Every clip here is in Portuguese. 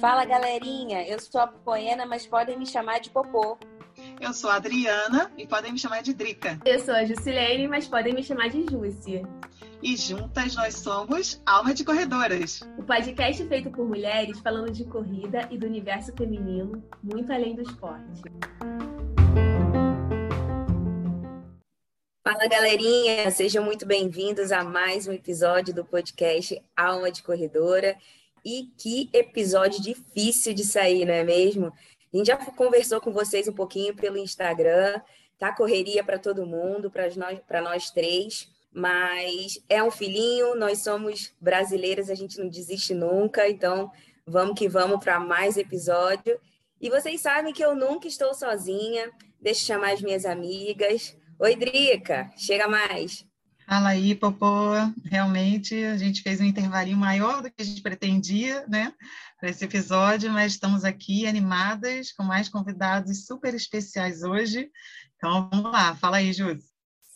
Fala galerinha, eu sou a Poena, mas podem me chamar de Popô. Eu sou a Adriana e podem me chamar de Drica. Eu sou a Jusilene, mas podem me chamar de Júcia. E juntas nós somos Alma de Corredoras. O podcast feito por mulheres falando de corrida e do universo feminino, muito além do esporte. Fala galerinha, sejam muito bem-vindos a mais um episódio do podcast Alma de Corredora. E que episódio difícil de sair, não é mesmo? A gente já conversou com vocês um pouquinho pelo Instagram, tá correria para todo mundo, para nós, nós três, mas é um filhinho, nós somos brasileiras, a gente não desiste nunca, então vamos que vamos para mais episódio. E vocês sabem que eu nunca estou sozinha, deixa eu chamar as minhas amigas. Oi, Drica, chega mais. Fala aí, Popô. Realmente a gente fez um intervalinho maior do que a gente pretendia, né, para esse episódio, mas estamos aqui animadas com mais convidados super especiais hoje. Então vamos lá, fala aí, Júlia.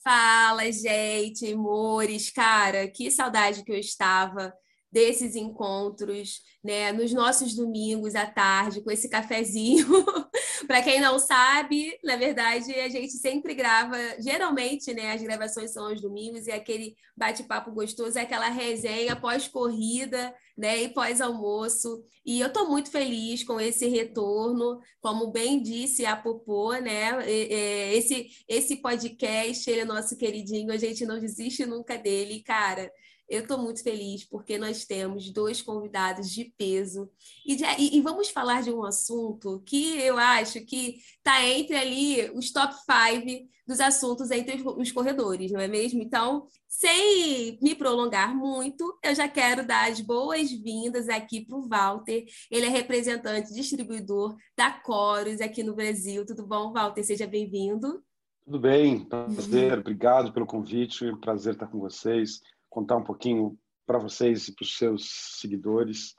Fala, gente, amores, cara, que saudade que eu estava desses encontros, né, nos nossos domingos à tarde, com esse cafezinho. Para quem não sabe, na verdade, a gente sempre grava, geralmente, né, as gravações são aos domingos e aquele bate-papo gostoso é aquela resenha pós-corrida, né, e pós-almoço. E eu estou muito feliz com esse retorno, como bem disse a Popô, né, esse esse podcast, ele é nosso queridinho, a gente não desiste nunca dele, cara. Eu estou muito feliz porque nós temos dois convidados de peso e, de, e, e, vamos falar de um assunto que eu acho que está entre ali os top five dos assuntos entre os corredores, não é mesmo? Então, sem me prolongar muito, eu já quero dar as boas-vindas aqui para o Walter. Ele é representante distribuidor da Coros aqui no Brasil. Tudo bom, Walter? Seja bem-vindo. Tudo bem, prazer, uhum. obrigado pelo convite, prazer estar com vocês contar um pouquinho para vocês e para os seus seguidores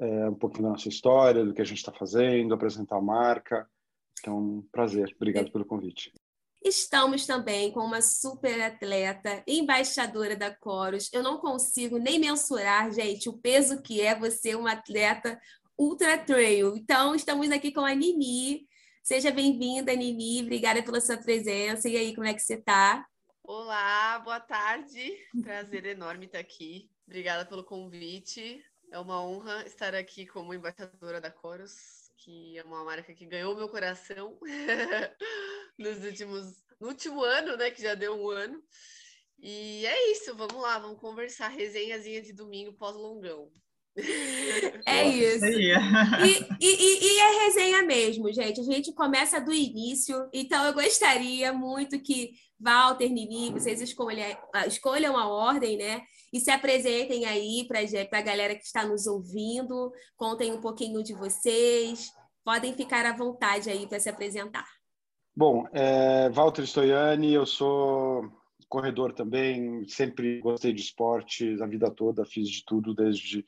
é, um pouquinho da nossa história, do que a gente está fazendo, apresentar a marca. Então, prazer. Obrigado pelo convite. Estamos também com uma super atleta, embaixadora da Coros. Eu não consigo nem mensurar, gente, o peso que é você uma atleta ultra trail. Então, estamos aqui com a Nini. Seja bem-vinda, Nini. Obrigada pela sua presença. E aí, como é que você está? Olá, boa tarde. Prazer enorme estar aqui. Obrigada pelo convite. É uma honra estar aqui como embaixadora da Coros, que é uma marca que ganhou meu coração nos últimos, no último ano, né? Que já deu um ano. E é isso, vamos lá, vamos conversar. Resenhazinha de domingo pós-longão. É isso. E, e, e, é resenha mesmo, gente. A gente começa do início, então eu gostaria muito que Walter, Nini, vocês escolham, escolham a ordem, né? E se apresentem aí para a galera que está nos ouvindo, contem um pouquinho de vocês, podem ficar à vontade aí para se apresentar. Bom, é, Walter Stoiani, eu sou corredor também, sempre gostei de esportes a vida toda, fiz de tudo, desde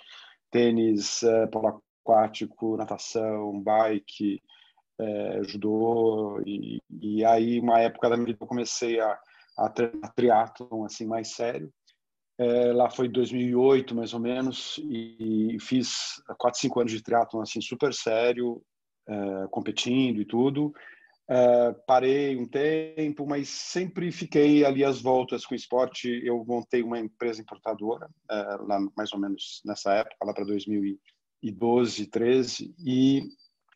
tênis, é, polo aquático, natação, bike, é, judô e, e, aí uma época da minha vida eu comecei a, a treinar triatlon assim mais sério. É, lá foi 2008 mais ou menos e, e fiz quatro cinco anos de triatlon assim super sério competindo e tudo é, parei um tempo mas sempre fiquei ali às voltas com o esporte eu montei uma empresa importadora é, lá mais ou menos nessa época lá para 2012 13 e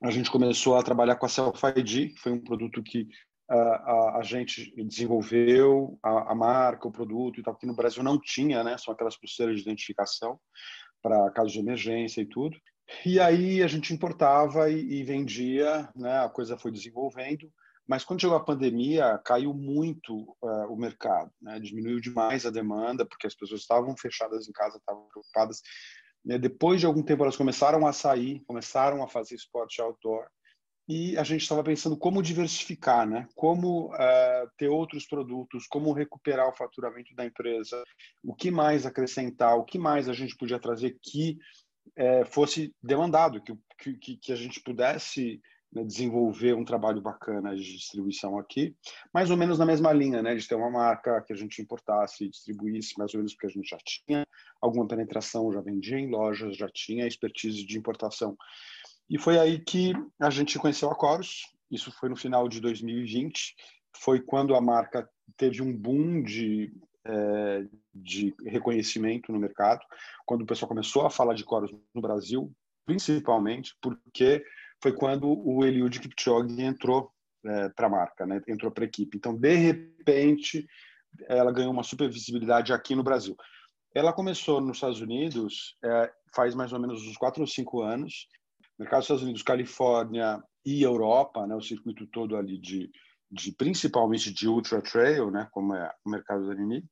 a gente começou a trabalhar com a Self ID, que foi um produto que a, a, a gente desenvolveu, a, a, marca, o produto e tal, que no Brasil não tinha, né? São aquelas pulseiras de identificação para casos de emergência e tudo. E aí a gente importava e, e vendia, né? A coisa foi desenvolvendo. Mas quando chegou a pandemia, caiu muito uh, o mercado, né? diminuiu demais a demanda, porque as pessoas estavam fechadas em casa, estavam preocupadas né? Depois de algum tempo, elas começaram a sair, começaram a fazer esporte outdoor, e a gente estava pensando como diversificar, né? Como uh, ter outros produtos, como recuperar o faturamento da empresa, o que mais acrescentar, o que mais a gente podia trazer que uh, fosse demandado, que, que, que a gente pudesse né, desenvolver um trabalho bacana de distribuição aqui, mais ou menos na mesma linha, né, de ter uma marca que a gente importasse e distribuísse, mais ou menos porque a gente já tinha alguma penetração, já vendia em lojas, já tinha expertise de importação. E foi aí que a gente conheceu a Corus, isso foi no final de 2020, foi quando a marca teve um boom de, é, de reconhecimento no mercado, quando o pessoal começou a falar de Corus no Brasil, principalmente porque foi quando o Eliud Kipchoge entrou é, para a marca, né? entrou para a equipe. Então, de repente, ela ganhou uma super visibilidade aqui no Brasil. Ela começou nos Estados Unidos é, faz mais ou menos uns quatro ou cinco anos. Mercado dos Estados Unidos, Califórnia e Europa, né? o circuito todo ali de, de principalmente de ultra trail, né? como é o mercado da Nini.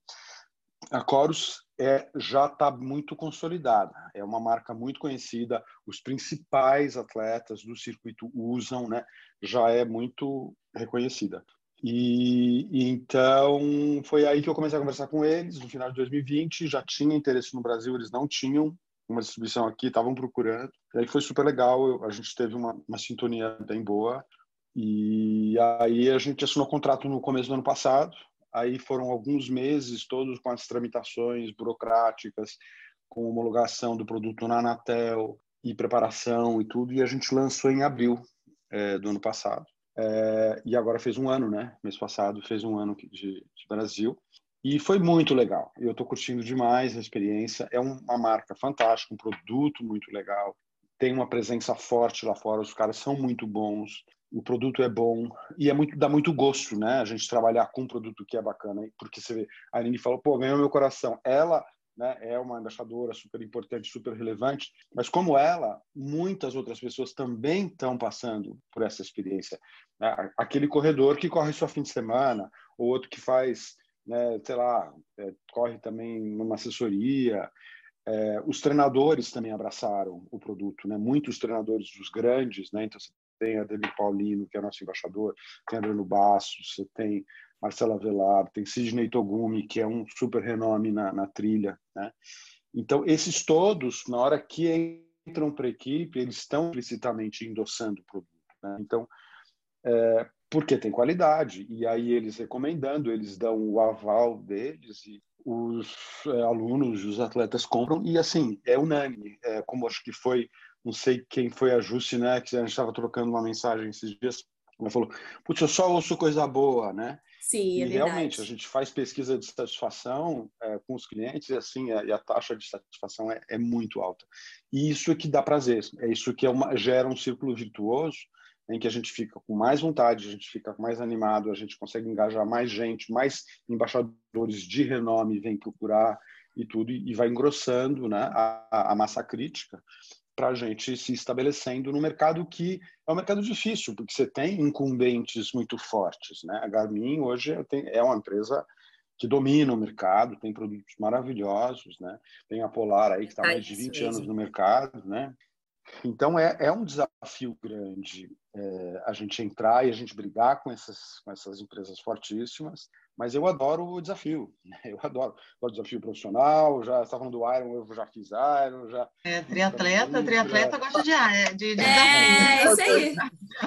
A Chorus é, já está muito consolidada. É uma marca muito conhecida, os principais atletas do circuito usam, né? já é muito reconhecida. E, então foi aí que eu comecei a conversar com eles no final de 2020. Já tinha interesse no Brasil, eles não tinham uma distribuição aqui, estavam procurando. E aí foi super legal, a gente teve uma, uma sintonia bem boa. E aí a gente assinou contrato no começo do ano passado aí foram alguns meses todos com as tramitações burocráticas, com homologação do produto na Anatel e preparação e tudo, e a gente lançou em abril é, do ano passado. É, e agora fez um ano, né? Mês passado fez um ano de, de Brasil. E foi muito legal. Eu estou curtindo demais a experiência. É uma marca fantástica, um produto muito legal. Tem uma presença forte lá fora. Os caras são muito bons o produto é bom e é muito dá muito gosto, né? A gente trabalhar com um produto que é bacana, porque você vê, a Aline falou, pô, ganhou meu coração. Ela né, é uma embaixadora super importante, super relevante, mas como ela, muitas outras pessoas também estão passando por essa experiência. Né? Aquele corredor que corre só fim de semana, ou outro que faz, né, sei lá, é, corre também numa assessoria. É, os treinadores também abraçaram o produto, né? Muitos treinadores dos grandes, né? Então você tem a Dani Paulino, que é nosso embaixador, tem Adriano Bastos, tem Marcela Velar, tem Sidney Togumi, que é um super renome na, na trilha. Né? Então, esses todos, na hora que entram para a equipe, eles estão explicitamente endossando o produto. Né? Então, é, porque tem qualidade, e aí eles recomendando, eles dão o aval deles e os é, alunos, os atletas compram, e assim, é unânime, é, como acho que foi não sei quem foi a Jussi, né, que a gente estava trocando uma mensagem esses dias, ela falou, putz, eu só ouço coisa boa, né? Sim, é e realmente, a gente faz pesquisa de satisfação é, com os clientes e assim, a, e a taxa de satisfação é, é, muito alta. E isso é que dá prazer, é isso que é uma, gera um círculo virtuoso em que a gente fica com mais vontade, a gente fica mais animado, a gente consegue engajar mais gente, mais embaixadores de renome vêm procurar e tudo, e, e vai engrossando né, a, a massa crítica para a gente se estabelecendo no mercado que é um mercado difícil, porque você tem incumbentes muito fortes. Né? A Garmin hoje é uma empresa que domina o mercado, tem produtos maravilhosos, né? tem a Polar aí que está mais de 20 anos no mercado. Né? Então é, é um desafio grande é, a gente entrar e a gente brigar com essas, com essas empresas fortíssimas, mas eu adoro o desafio, né? eu adoro. o desafio profissional, já estava falando do Iron, eu já fiz Iron, já... É, triatleta, triatleta gosta de, de, de é, desafio. É, isso aí.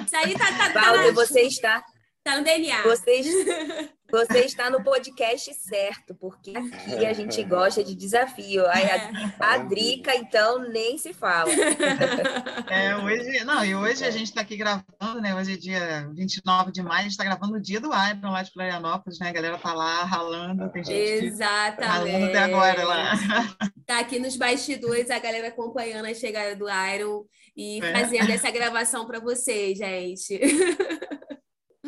Isso aí tá... tá, tá Valde, você está... Tá no DNA. Você, você está no podcast certo, porque aqui a gente gosta de desafio. A, a, a Drica, então, nem se fala. É, hoje, não, e hoje a gente está aqui gravando, né? Hoje é dia 29 de maio, a gente está gravando o dia do Iron lá de Florianópolis, né? A galera tá lá ralando, tem gente Exatamente. ralando até agora lá. Tá aqui nos bastidores a galera acompanhando a chegada do Iron e é. fazendo essa gravação para vocês, gente.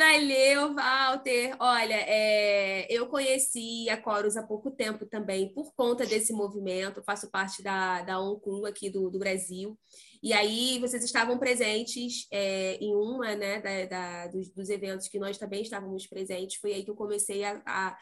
Valeu, Walter. Olha, é, eu conheci a Corus há pouco tempo também, por conta desse movimento. Eu faço parte da, da OnClub aqui do, do Brasil. E aí, vocês estavam presentes é, em uma né, da, da dos, dos, eventos que nós também estávamos presentes. Foi aí que eu comecei a, a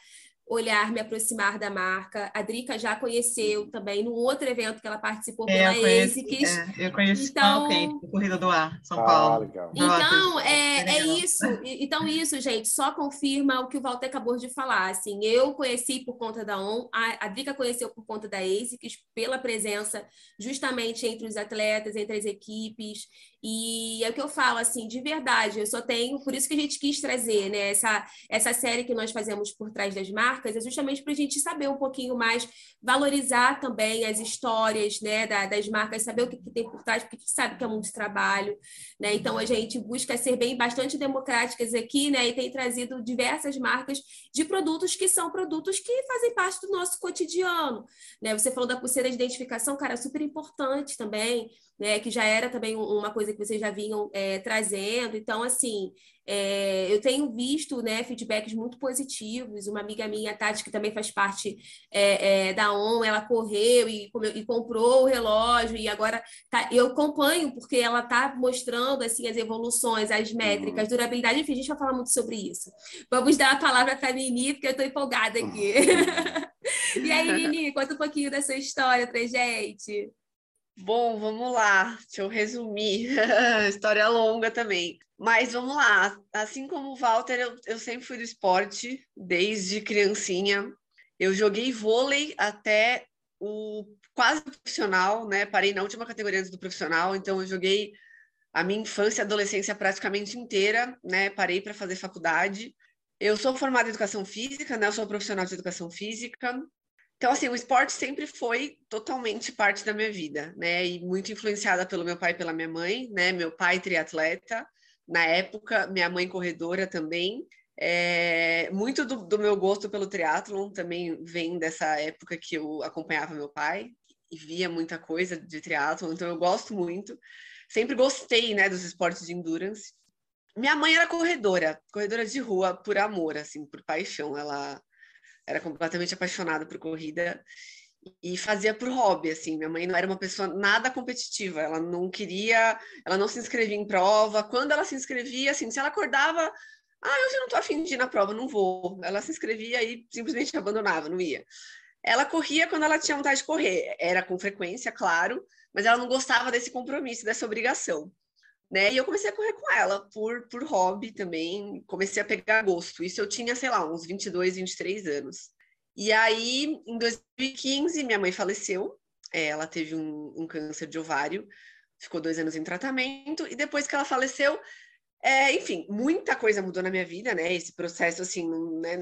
olhar, me aproximar da marca. A Drica já conheceu também no outro evento que ela participou é, pela ASICS. É, eu conheci então, o Corrida do Ar, São ah, Paulo. Legal. Então, é, é isso. Então, isso, gente, só confirma o que o Walter acabou de falar. Assim, eu conheci por conta da ON, a, a Drica conheceu por conta da ASICS, pela presença justamente entre os atletas, entre as equipes. E é o que eu falo, assim, de verdade, eu só tenho, por isso que a gente quis trazer, né, essa, essa série que nós fazemos por trás das marcas, é justamente para a gente saber um pouquinho mais, valorizar também as histórias, né, da, das marcas, saber o que, que tem por trás, porque a gente sabe que é muito trabalho, né, então a gente busca ser bem, bastante democráticas aqui, né, e tem trazido diversas marcas de produtos que são produtos que fazem parte do nosso cotidiano, né, você falou da pulseira de identificação, cara, super importante também, né, que já era também uma coisa que vocês já vinham é, trazendo. Então, assim, é, eu tenho visto né, feedbacks muito positivos. Uma amiga minha, Tati, que também faz parte é, é da ON, ela correu e, e, comprou o relógio, e agora tá, eu acompanho, porque ela está mostrando assim, as evoluções, as métricas, uhum. durabilidade, enfim, a gente vai falar muito sobre isso. Vamos dar a palavra para a Nini, porque eu estou empolgada aqui. Uhum. e aí, Nini, conta um pouquinho da sua história para gente. Bom, vamos lá, deixa eu resumir. História longa também. Mas vamos lá. Assim como o Walter, eu, eu sempre fui do esporte, desde criancinha. Eu joguei vôlei até o quase profissional, né? Parei na última categoria antes do profissional, então eu joguei a minha infância e adolescência praticamente inteira, né? Parei para fazer faculdade. Eu sou formada em educação física, né? Eu sou profissional de educação física. Então, assim, o esporte sempre foi totalmente parte da minha vida, né? E muito influenciada pelo meu pai e pela minha mãe, né? Meu pai triatleta, na época, minha mãe corredora também. É, muito do, do, meu gosto pelo triatlon também vem dessa época que eu acompanhava meu pai e via muita coisa de triatlon, então eu gosto muito. Sempre gostei, né, dos esportes de endurance. Minha mãe era corredora, corredora de rua por amor, assim, por paixão. Ela era completamente apaixonada por corrida e fazia por hobby, assim. Minha mãe não era uma pessoa nada competitiva, ela não queria, ela não se inscrevia em prova. Quando ela se inscrevia, assim, se ela acordava, ah, hoje não tô afim de ir na prova, não vou. Ela se inscrevia e simplesmente abandonava, não ia. Ela corria quando ela tinha vontade de correr, era com frequência, claro, mas ela não gostava desse compromisso, dessa obrigação. Né? E eu comecei a correr com ela por, por hobby também, comecei a pegar gosto. Isso eu tinha, sei lá, uns 22, 23 anos. E aí, em 2015, minha mãe faleceu. É, ela teve um, um, câncer de ovário, ficou dois anos em tratamento, e depois que ela faleceu, é, enfim, muita coisa mudou na minha vida, né? Esse processo, assim, né?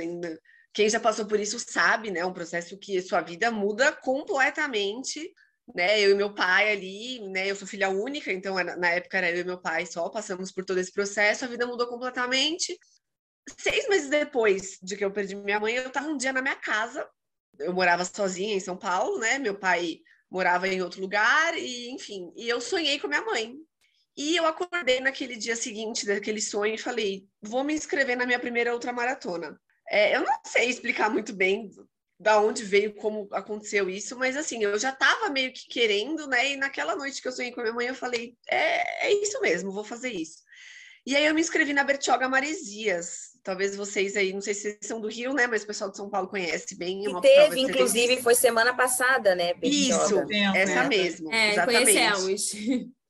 quem já passou por isso sabe, né? Um processo que sua vida muda completamente né? Eu e meu pai ali, né? Eu sou filha única, então na época era eu e meu pai só, passamos por todo esse processo, a vida mudou completamente. Seis meses depois de que eu perdi minha mãe, eu estava um dia na minha casa. Eu morava sozinha em São Paulo, né? Meu pai morava em outro lugar, e enfim, e eu sonhei com minha mãe. E eu acordei naquele dia seguinte daquele sonho e falei: vou me inscrever na minha primeira ultramaratona. É, eu não sei explicar muito bem da onde veio, como aconteceu isso, mas assim, eu já estava meio que querendo, né? E naquela noite que eu sonhei com a minha mãe, eu falei, é, é isso mesmo, vou fazer isso. E aí eu me inscrevi na Bertioga Maresias. Talvez vocês aí, não sei se vocês são do Rio, né? Mas o pessoal de São Paulo conhece bem. E teve, inclusive, foi semana passada, né, Bertioga? Isso, essa é. mesmo. É, exatamente. conhecemos.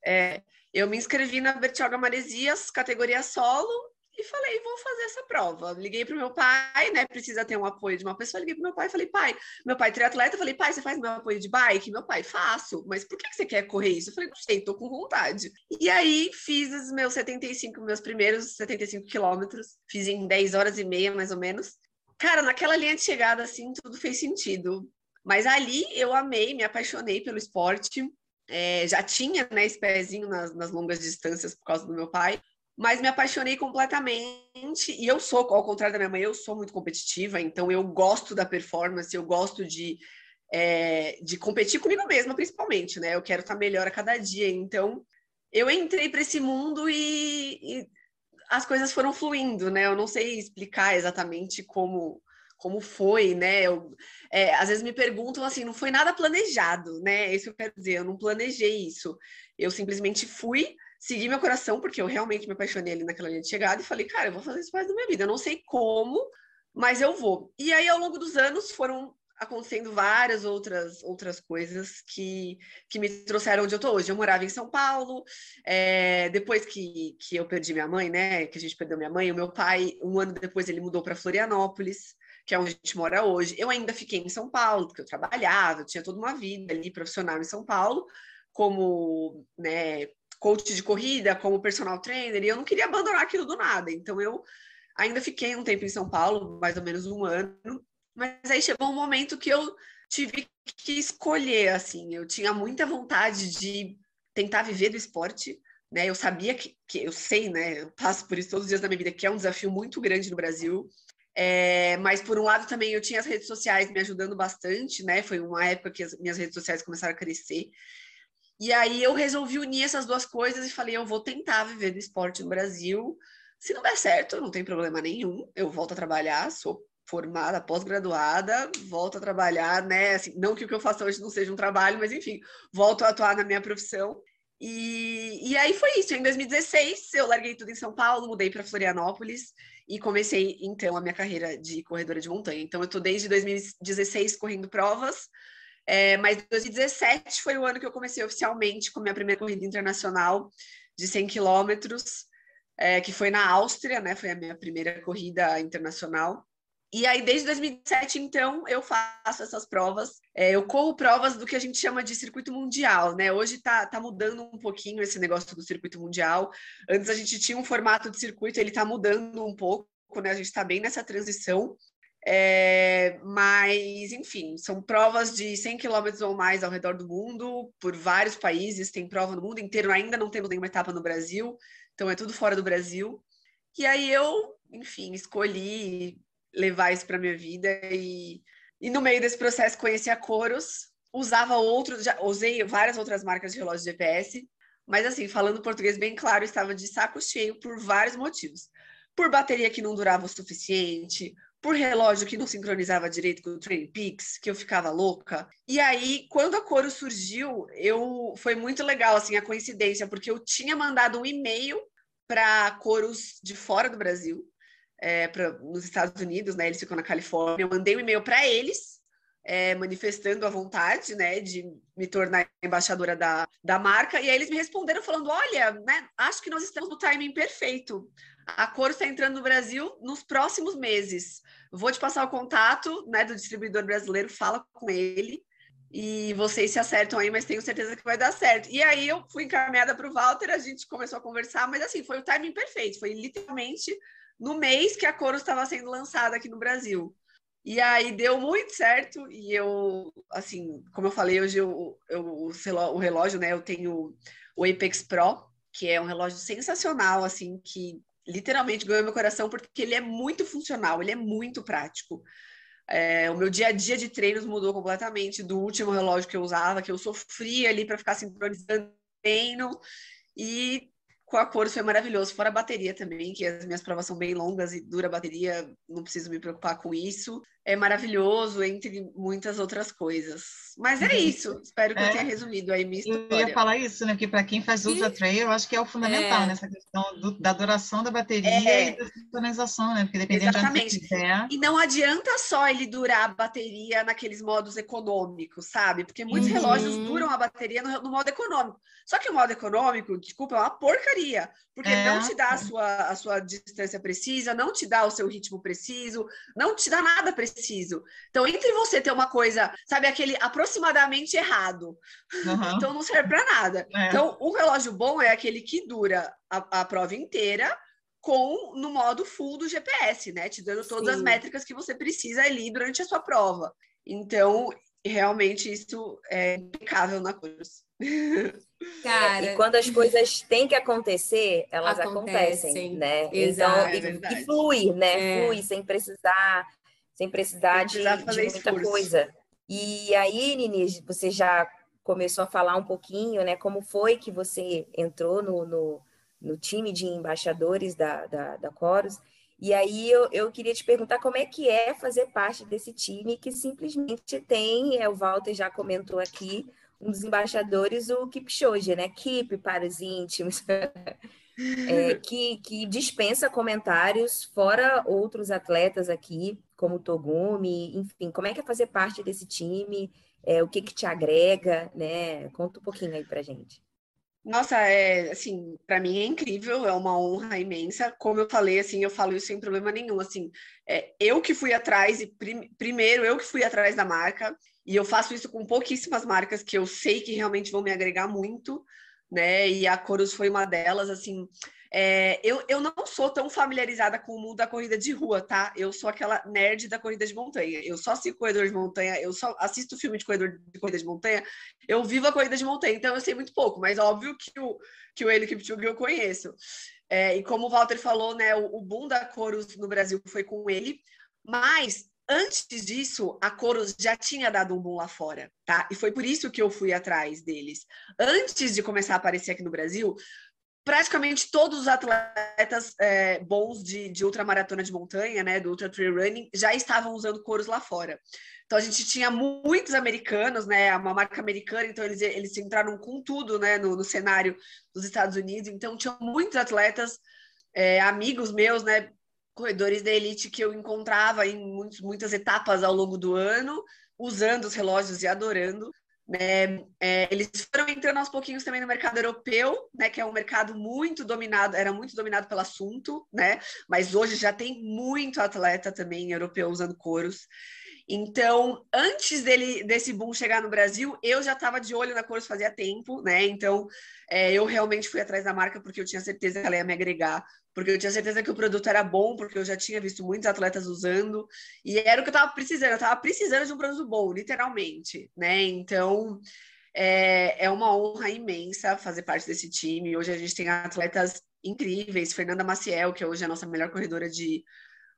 É, eu me inscrevi na Bertioga Maresias, categoria solo, e falei, vou fazer essa prova. Liguei para o meu pai, né? Precisa ter um apoio de uma pessoa. Liguei para meu pai e falei, pai, meu pai é triatleta. Falei, pai, você faz meu apoio de bike? Meu pai, faço. Mas por que você quer correr isso? Eu falei, não sei, tô com vontade. E aí fiz os meus 75, meus primeiros 75 quilômetros. Fiz em 10 horas e meia, mais ou menos. Cara, naquela linha de chegada, assim, tudo fez sentido. Mas ali eu amei, me apaixonei pelo esporte. É, já tinha né, esse pezinho nas, nas longas distâncias por causa do meu pai, mas me apaixonei completamente. E eu sou, ao contrário da minha mãe, eu sou muito competitiva, então eu gosto da performance, eu gosto de, é, de competir comigo mesma, principalmente, né? Eu quero estar melhor a cada dia. Então, eu entrei para esse mundo e, e, as coisas foram fluindo, né? Eu não sei explicar exatamente como como foi, né? Eu, é, às vezes me perguntam assim, não foi nada planejado, né? Isso eu quero dizer, eu não planejei isso. Eu simplesmente fui segui meu coração, porque eu realmente me apaixonei ali naquela linha de chegada e falei, cara, eu vou fazer isso mais da minha vida. Eu não sei como, mas eu vou. E aí, ao longo dos anos, foram acontecendo várias outras outras coisas que, que me trouxeram onde eu tô hoje. Eu morava em São Paulo, é, depois que, que eu perdi minha mãe, né, que a gente perdeu minha mãe, o meu pai, um ano depois, ele mudou para Florianópolis, que é onde a gente mora hoje. Eu ainda fiquei em São Paulo, porque eu trabalhava, eu tinha toda uma vida ali profissional em São Paulo, como né, coach de corrida, como personal trainer, e eu não queria abandonar aquilo do nada. Então eu ainda fiquei um tempo em São Paulo, mais ou menos um ano, mas aí chegou um momento que eu tive que escolher, assim, eu tinha muita vontade de tentar viver do esporte, né? Eu sabia que, que eu sei, né? Eu passo por isso todos os dias da minha vida, que é um desafio muito grande no Brasil. É, mas por um lado também eu tinha as redes sociais me ajudando bastante, né? Foi uma época que as minhas redes sociais começaram a crescer. E aí eu resolvi unir essas duas coisas e falei, eu vou tentar viver do esporte no Brasil. Se não der certo, não tem problema nenhum. Eu volto a trabalhar, sou formada, pós-graduada, volto a trabalhar, né? Assim, não que o que eu faço hoje não seja um trabalho, mas enfim, volto a atuar na minha profissão. E, e aí foi isso. Em 2016, eu larguei tudo em São Paulo, mudei para Florianópolis e comecei então a minha carreira de corredora de montanha. Então, eu estou desde 2016 correndo provas, é, mas 2017 foi o ano que eu comecei oficialmente com a minha primeira corrida internacional de 100 quilômetros, é, que foi na Áustria, né? Foi a minha primeira corrida internacional. E aí, desde 2007, então, eu faço essas provas. É, eu corro provas do que a gente chama de circuito mundial, né? Hoje está tá mudando um pouquinho esse negócio do circuito mundial. Antes a gente tinha um formato de circuito, ele está mudando um pouco, né? A gente está bem nessa transição. É, mas, enfim, são provas de 100 quilômetros ou mais ao redor do mundo, por vários países, tem prova no mundo inteiro, ainda não temos nenhuma etapa no Brasil, então é tudo fora do Brasil. E aí eu, enfim, escolhi levar isso para minha vida e, e no meio desse processo conheci a Coros, usava outros, já usei várias outras marcas de relógio GPS, mas assim, falando português bem claro, estava de saco cheio por vários motivos. Por bateria que não durava o suficiente, por relógio que não sincronizava direito com o Training Peaks, que eu ficava louca. E aí, quando a Coro surgiu, eu foi muito legal assim a coincidência, porque eu tinha mandado um e-mail para coros de fora do Brasil, é, nos Estados Unidos, né? Eles ficam na Califórnia. Eu mandei um e-mail para eles, é, manifestando a vontade, né, de me tornar embaixadora da, da marca. E aí eles me responderam falando: olha, né, acho que nós estamos no timing perfeito. A Coro está entrando no Brasil nos próximos meses. Vou te passar o contato né, do distribuidor brasileiro, fala com ele e vocês se acertam aí, mas tenho certeza que vai dar certo. E aí eu fui encaminhada para o Walter, a gente começou a conversar, mas assim, foi o timing perfeito, foi literalmente no mês que a Coro estava sendo lançada aqui no Brasil. E aí deu muito certo, e eu, assim, como eu falei, hoje eu, eu, o relógio, né, eu tenho o Apex Pro, que é um relógio sensacional, assim, que literalmente ganhou meu coração, porque ele é muito funcional, ele é muito prático. É, o meu dia a dia de treinos mudou completamente do último relógio que eu usava, que eu sofria ali para ficar sincronizando treino, e com a cor foi maravilhoso, fora a bateria também, que as minhas provas são bem longas e dura a bateria, não preciso me preocupar com isso. É maravilhoso, entre muitas outras coisas. Mas é uhum. isso, espero que é. eu tenha resumido aí minha história. Eu ia falar isso, né? Porque para quem faz ultra trail, eu acho que é o fundamental é. nessa questão do, da duração da bateria é. e da sincronização, né? Porque dependendo Exatamente. de onde quiser... E não adianta só ele durar a bateria naqueles modos econômicos, sabe? Porque muitos uhum. relógios duram a bateria no, no modo econômico. Só que o modo econômico, desculpa, é uma porcaria porcaria, porque é. não te dá a sua, a sua distância precisa, não te dá o seu ritmo preciso, não te dá nada preciso. Então, entre você ter uma coisa, sabe, aquele aproximadamente errado, uhum. então não serve para nada. É. Então, o relógio bom é aquele que dura a, a prova inteira com no modo full do GPS, né? Te dando todas Sim. as métricas que você precisa ali durante a sua prova. Então, realmente isso é impecável na cruz. Cara, e quando as coisas têm que acontecer, elas acontecem, acontecem né? Exato, então, é e, e fluir, né? É. Flui sem precisar, sem precisar, de, de, muita esforço. coisa. E aí, Nini, você já começou a falar um pouquinho, né? Como foi que você entrou no, no, no time de embaixadores da, da, da Coros? E aí eu, eu queria te perguntar como é que é fazer parte desse time que simplesmente tem, é, o Walter já comentou aqui, um dos embaixadores, o Kipchoge, né? Keep para os íntimos. É, que, que dispensa comentários, fora outros atletas aqui, como o Togumi, enfim, como é que é fazer parte desse time? É, o que que te agrega, né? Conta um pouquinho aí pra gente. Nossa, é assim, para mim é incrível, é uma honra imensa. Como eu falei, assim, eu falo isso sem problema nenhum. Assim, é, eu que fui atrás e prim, primeiro eu que fui atrás da marca e eu faço isso com pouquíssimas marcas que eu sei que realmente vão me agregar muito. né? E a Coros foi uma delas, assim. É, eu, eu não sou tão familiarizada com o mundo da corrida de rua, tá? Eu sou aquela nerd da corrida de montanha. Eu só assisto corredor de montanha, eu só assisto filme de corredor de corrida de montanha, eu vivo a corrida de montanha, então eu sei muito pouco, mas óbvio que o, que o Eli Kipchoge eu conheço. É, e como o Walter falou, né, o, o boom da Coros no Brasil foi com ele, mas antes disso, a Coros já tinha dado um boom lá fora, tá? E foi por isso que eu fui atrás deles. Antes de começar a aparecer aqui no Brasil, praticamente todos os atletas é, bons de, de ultramaratona de montanha, né, do ultra trail running, já estavam usando coros lá fora. Então a gente tinha muitos americanos, né, uma marca americana, então eles, eles entraram com tudo, né, no, no cenário dos Estados Unidos. Então tinha muitos atletas, é, amigos meus, né, corredores da elite que eu encontrava em muitos, muitas etapas ao longo do ano, usando os relógios e adorando. Né? É, eles foram entrando aos pouquinhos também no mercado europeu, né? Que é um mercado muito dominado, era muito dominado pelo assunto, né? Mas hoje já tem muito atleta também europeu usando coros. Então, antes dele desse boom chegar no Brasil, eu já estava de olho na Coros fazia tempo, né? Então, é, eu realmente fui atrás da marca porque eu tinha certeza que ela ia me agregar, porque eu tinha certeza que o produto era bom, porque eu já tinha visto muitos atletas usando, e era o que eu estava precisando, eu estava precisando de um produto bom, literalmente, né? Então, é, é uma honra imensa fazer parte desse time. Hoje a gente tem atletas incríveis, Fernanda Maciel, que hoje é a nossa melhor corredora de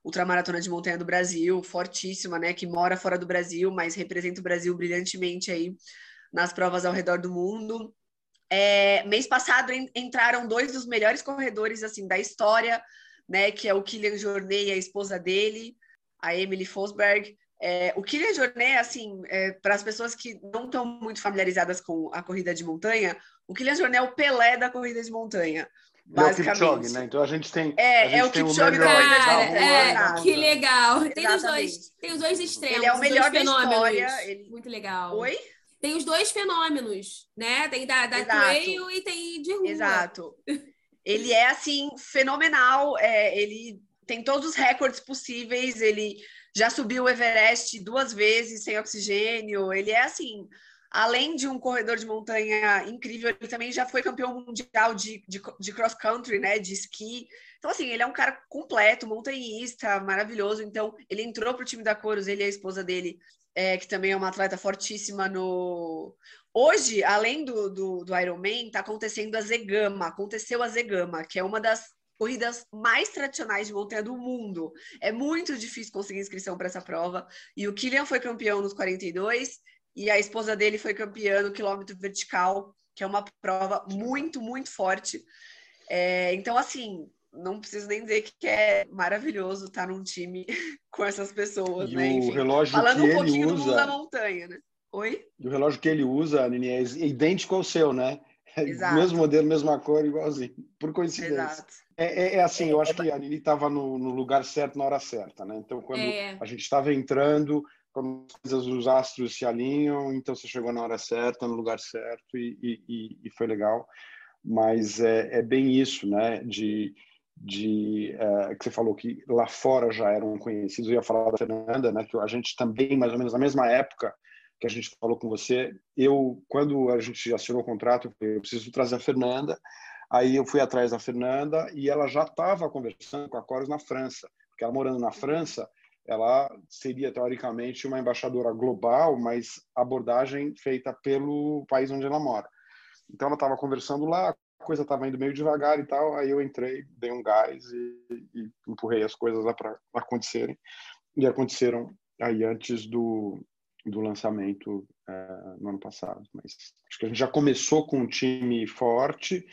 ultramaratona de montanha do Brasil, fortíssima, né? Que mora fora do Brasil, mas representa o Brasil brilhantemente aí nas provas ao redor do mundo. É, mês passado entraram dois dos melhores corredores assim da história, né? Que é o Kylian Jornet e a esposa dele, a Emily Fosberg. É, o Kylian Jornet, assim, é, para as pessoas que não estão muito familiarizadas com a corrida de montanha, o Kylian Jornet é o Pelé da corrida de montanha. Basicamente. É o Kipchoge, né? Então a gente tem. É, gente é o Kipchoge da Cara, é, que legal. Tem os, dois, tem os dois extremos. Ele é o melhor da história. Ele... Muito legal. Oi? Tem os dois fenômenos, né? Tem da, da trail e tem de rua. Exato. Ele é, assim, fenomenal. É, ele tem todos os recordes possíveis. Ele já subiu o Everest duas vezes sem oxigênio. Ele é, assim, além de um corredor de montanha incrível, ele também já foi campeão mundial de, de, de cross country, né, de esqui. Então, assim, ele é um cara completo, montanhista, maravilhoso. Então, ele entrou para o time da Coros, ele e a esposa dele, é, que também é uma atleta fortíssima no. Hoje, além do, do, do Ironman, está acontecendo a Zegama, aconteceu a Zegama, que é uma das corridas mais tradicionais de montanha do mundo. É muito difícil conseguir inscrição para essa prova. E o Kilian foi campeão nos 42 e a esposa dele foi campeã no quilômetro vertical, que é uma prova muito, muito forte. É, então, assim, não preciso nem dizer que é maravilhoso estar num time com essas pessoas, e né? O Enfim, relógio falando que um pouquinho ele do usa... mundo da montanha, né? Oi? E o relógio que ele usa, Nini, é idêntico ao seu, né? É Exato. Mesmo modelo, mesma cor, igualzinho, por coincidência. Exato. É, é, é assim, eu acho que a Nini estava no, no, lugar certo na hora certa, né? Então, quando É. a gente estava entrando, quando as coisas, os astros se alinham, então você chegou na hora certa, no lugar certo e, e, e foi legal. Mas é, é bem isso, né? De, de é, que você falou que lá fora já eram conhecidos. Eu ia falar da Fernanda, né? Que a gente também, mais ou menos na mesma época que a gente falou com você, eu quando a gente assinou o contrato, eu, falei, eu preciso trazer a Fernanda. Aí eu fui atrás da Fernanda e ela já estava conversando com a Coros na França, porque ela morando na França, ela seria teoricamente uma embaixadora global, mas abordagem feita pelo país onde ela mora. Então ela estava conversando lá, a coisa estava indo meio devagar e tal, aí eu entrei, dei um gás e, e empurrei as coisas lá para acontecerem. E aconteceram aí antes do, do lançamento é, no ano passado. Mas acho que a gente já começou com um time forte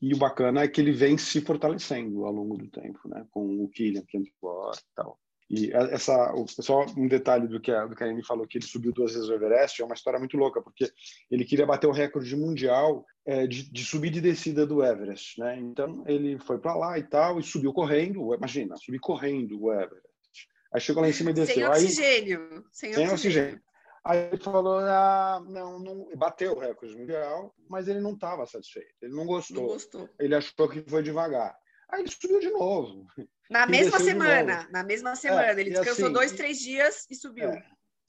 e o bacana é que ele vem se fortalecendo ao longo do tempo, né? Com o Kylian, que entrou e tal. E essa, só um detalhe do que a, do que a Anne falou, que ele subiu duas vezes o Everest, é uma história muito louca, porque ele queria bater o recorde mundial é, de, de subida e descida do Everest, né? Então ele foi para lá e tal, e subiu correndo, imagina, subir correndo o Everest. Aí chegou lá em cima e desceu. Sem oxigênio. Aí, sem, sem oxigênio. oxigênio. Aí ele falou, ah, não, não, bateu o recorde mundial, mas ele não estava satisfeito, ele não gostou. Não gostou. Ele achou que foi devagar. Aí ele subiu de novo. Na mesma semana, na mesma semana. ele e descansou assim, dois, três dias e subiu. É.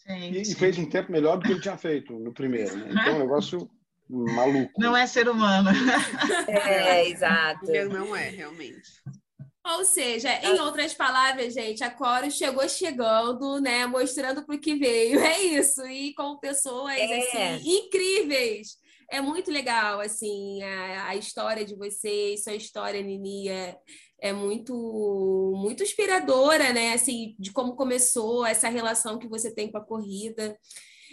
E, e fez um tempo melhor do que ele tinha feito no primeiro. Né? Então, o negócio maluco. Não é ser humano. É, exato. Não é, realmente. Ou seja, em outras palavras, gente, a Coro chegou chegando, né? Mostrando para o que veio. É isso. E com pessoas É. assim, incríveis. É muito legal, assim, a, a história de vocês, sua história, Nini, é, é muito, muito inspiradora, né? Assim, de como começou essa relação que você tem com a corrida.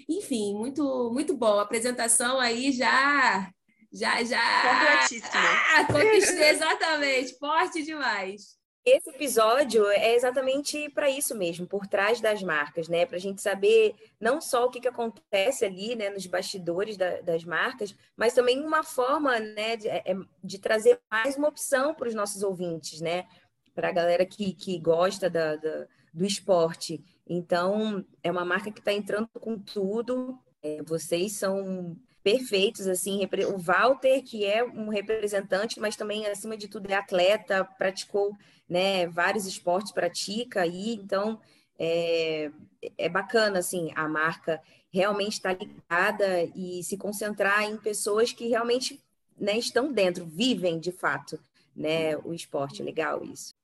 Enfim, muito, muito bom. A apresentação aí já, já, já. Completíssima. Ah, conquistei exatamente. Forte demais. Esse episódio é exatamente para isso mesmo, por trás das marcas, né? Para a gente saber não só o que, que acontece ali, né, nos bastidores da- das marcas, mas também uma forma, né, de, é- de trazer mais uma opção para os nossos ouvintes, né? Para a galera que, que gosta da- da- do esporte. Então, é uma marca que está entrando com tudo. É, vocês são perfeitos, assim. O Walter, que é um representante, mas também, acima de tudo, é atleta, praticou né, vários esportes pratica aí, então é, é bacana assim a marca realmente estar ligada e se concentrar em pessoas que realmente né, estão dentro, vivem de fato né, o esporte. Legal isso.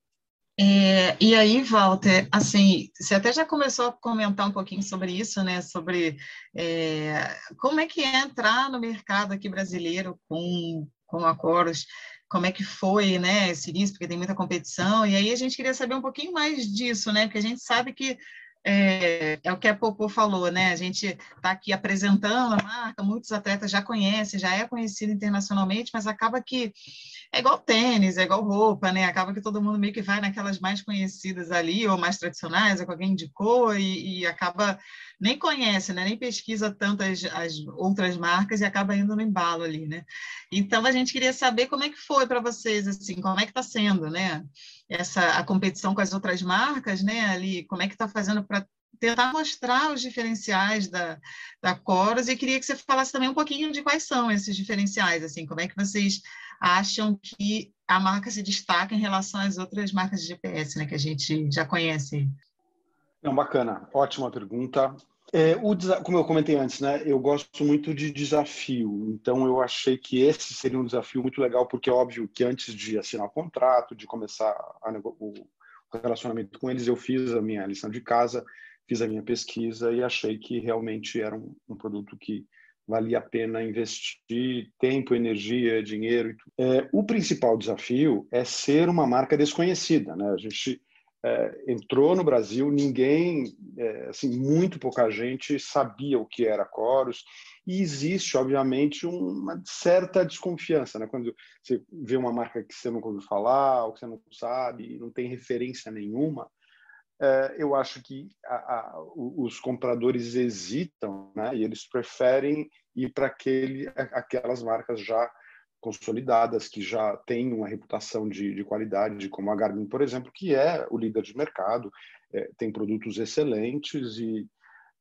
É, e aí, Walter, assim, você até já começou a comentar um pouquinho sobre isso, né? Sobre é, como é que é entrar no mercado aqui brasileiro com, com a Coros, como é que foi, né, esse início, porque tem muita competição, e aí a gente queria saber um pouquinho mais disso, né? Porque a gente sabe que é, é o que a Popô falou, né? A gente está aqui apresentando a marca, muitos atletas já conhecem, já é conhecido internacionalmente, mas acaba que é igual tênis, é igual roupa, né? Acaba que todo mundo meio que vai naquelas mais conhecidas ali, ou mais tradicionais, ou que alguém indicou, e, e acaba nem conhece, né? Nem pesquisa tantas as outras marcas e acaba indo no embalo ali, né? Então a gente queria saber como é que foi para vocês, assim, como é que está sendo, né? Essa a competição com as outras marcas, né? Ali, como é que está fazendo para tentar mostrar os diferenciais da, da Coros e queria que você falasse também um pouquinho de quais são esses diferenciais, assim, como é que vocês acham que a marca se destaca em relação às outras marcas de GPS, né, que a gente já conhece. Não, bacana, ótima pergunta. É, o, como eu comentei antes, né, eu gosto muito de desafio, então eu achei que esse seria um desafio muito legal, porque é óbvio que antes de assinar o contrato, de começar a, o relacionamento com eles, eu fiz a minha lição de casa, fiz a minha pesquisa e achei que realmente era um, um produto que valia a pena investir tempo, energia, dinheiro. E tudo. É, o principal desafio é ser uma marca desconhecida, né? A gente é, entrou no Brasil, ninguém, é, assim, muito pouca gente sabia o que era Coros e existe, obviamente, uma certa desconfiança, né? Quando você vê uma marca que você nunca ouviu falar, ou que você não sabe, não tem referência nenhuma, eu acho que a, a, os compradores hesitam, né? E eles preferem ir para aquele, aquelas marcas já consolidadas, que já têm uma reputação de, de, qualidade, como a Garmin, por exemplo, que é o líder de mercado, é, tem produtos excelentes e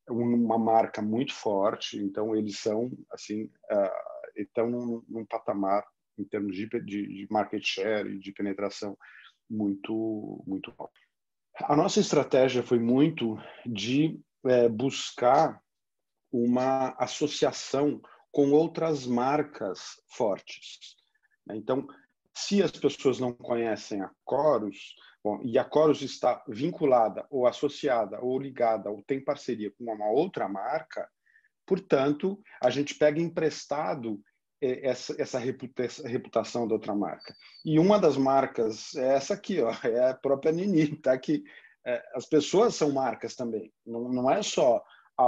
uma marca muito forte. Então eles são assim, uh, estão num, num, patamar em termos de, de, de market share e de penetração muito muito alto. A nossa estratégia foi muito de é, buscar uma associação com outras marcas fortes. Então, se as pessoas não conhecem a Corus, bom, e a Corus está vinculada ou associada ou ligada ou tem parceria com uma outra marca, portanto, a gente pega emprestado essa, essa reputação da outra marca. E uma das marcas é essa aqui, ó, é a própria Nini, tá? Que é, as pessoas são marcas também. Não, não é só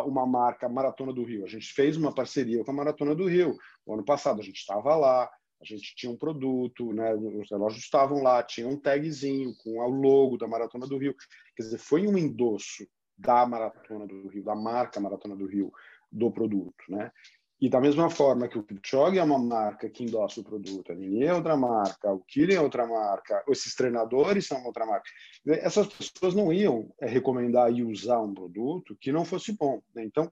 uma marca Maratona do Rio. A gente fez uma parceria com a Maratona do Rio. O ano passado a gente estava lá, a gente tinha um produto, né? os relógios estavam lá, tinha um tagzinho com o logo da Maratona do Rio. Quer dizer, foi um endosso da Maratona do Rio, da marca Maratona do Rio, do produto. Né? E da mesma forma que o Kipchoge é uma marca que endossa o produto, a Nini é outra marca, o Kilian é outra marca, esses treinadores são outra marca. Essas pessoas não iam é, recomendar e usar um produto que não fosse bom. Né? Então,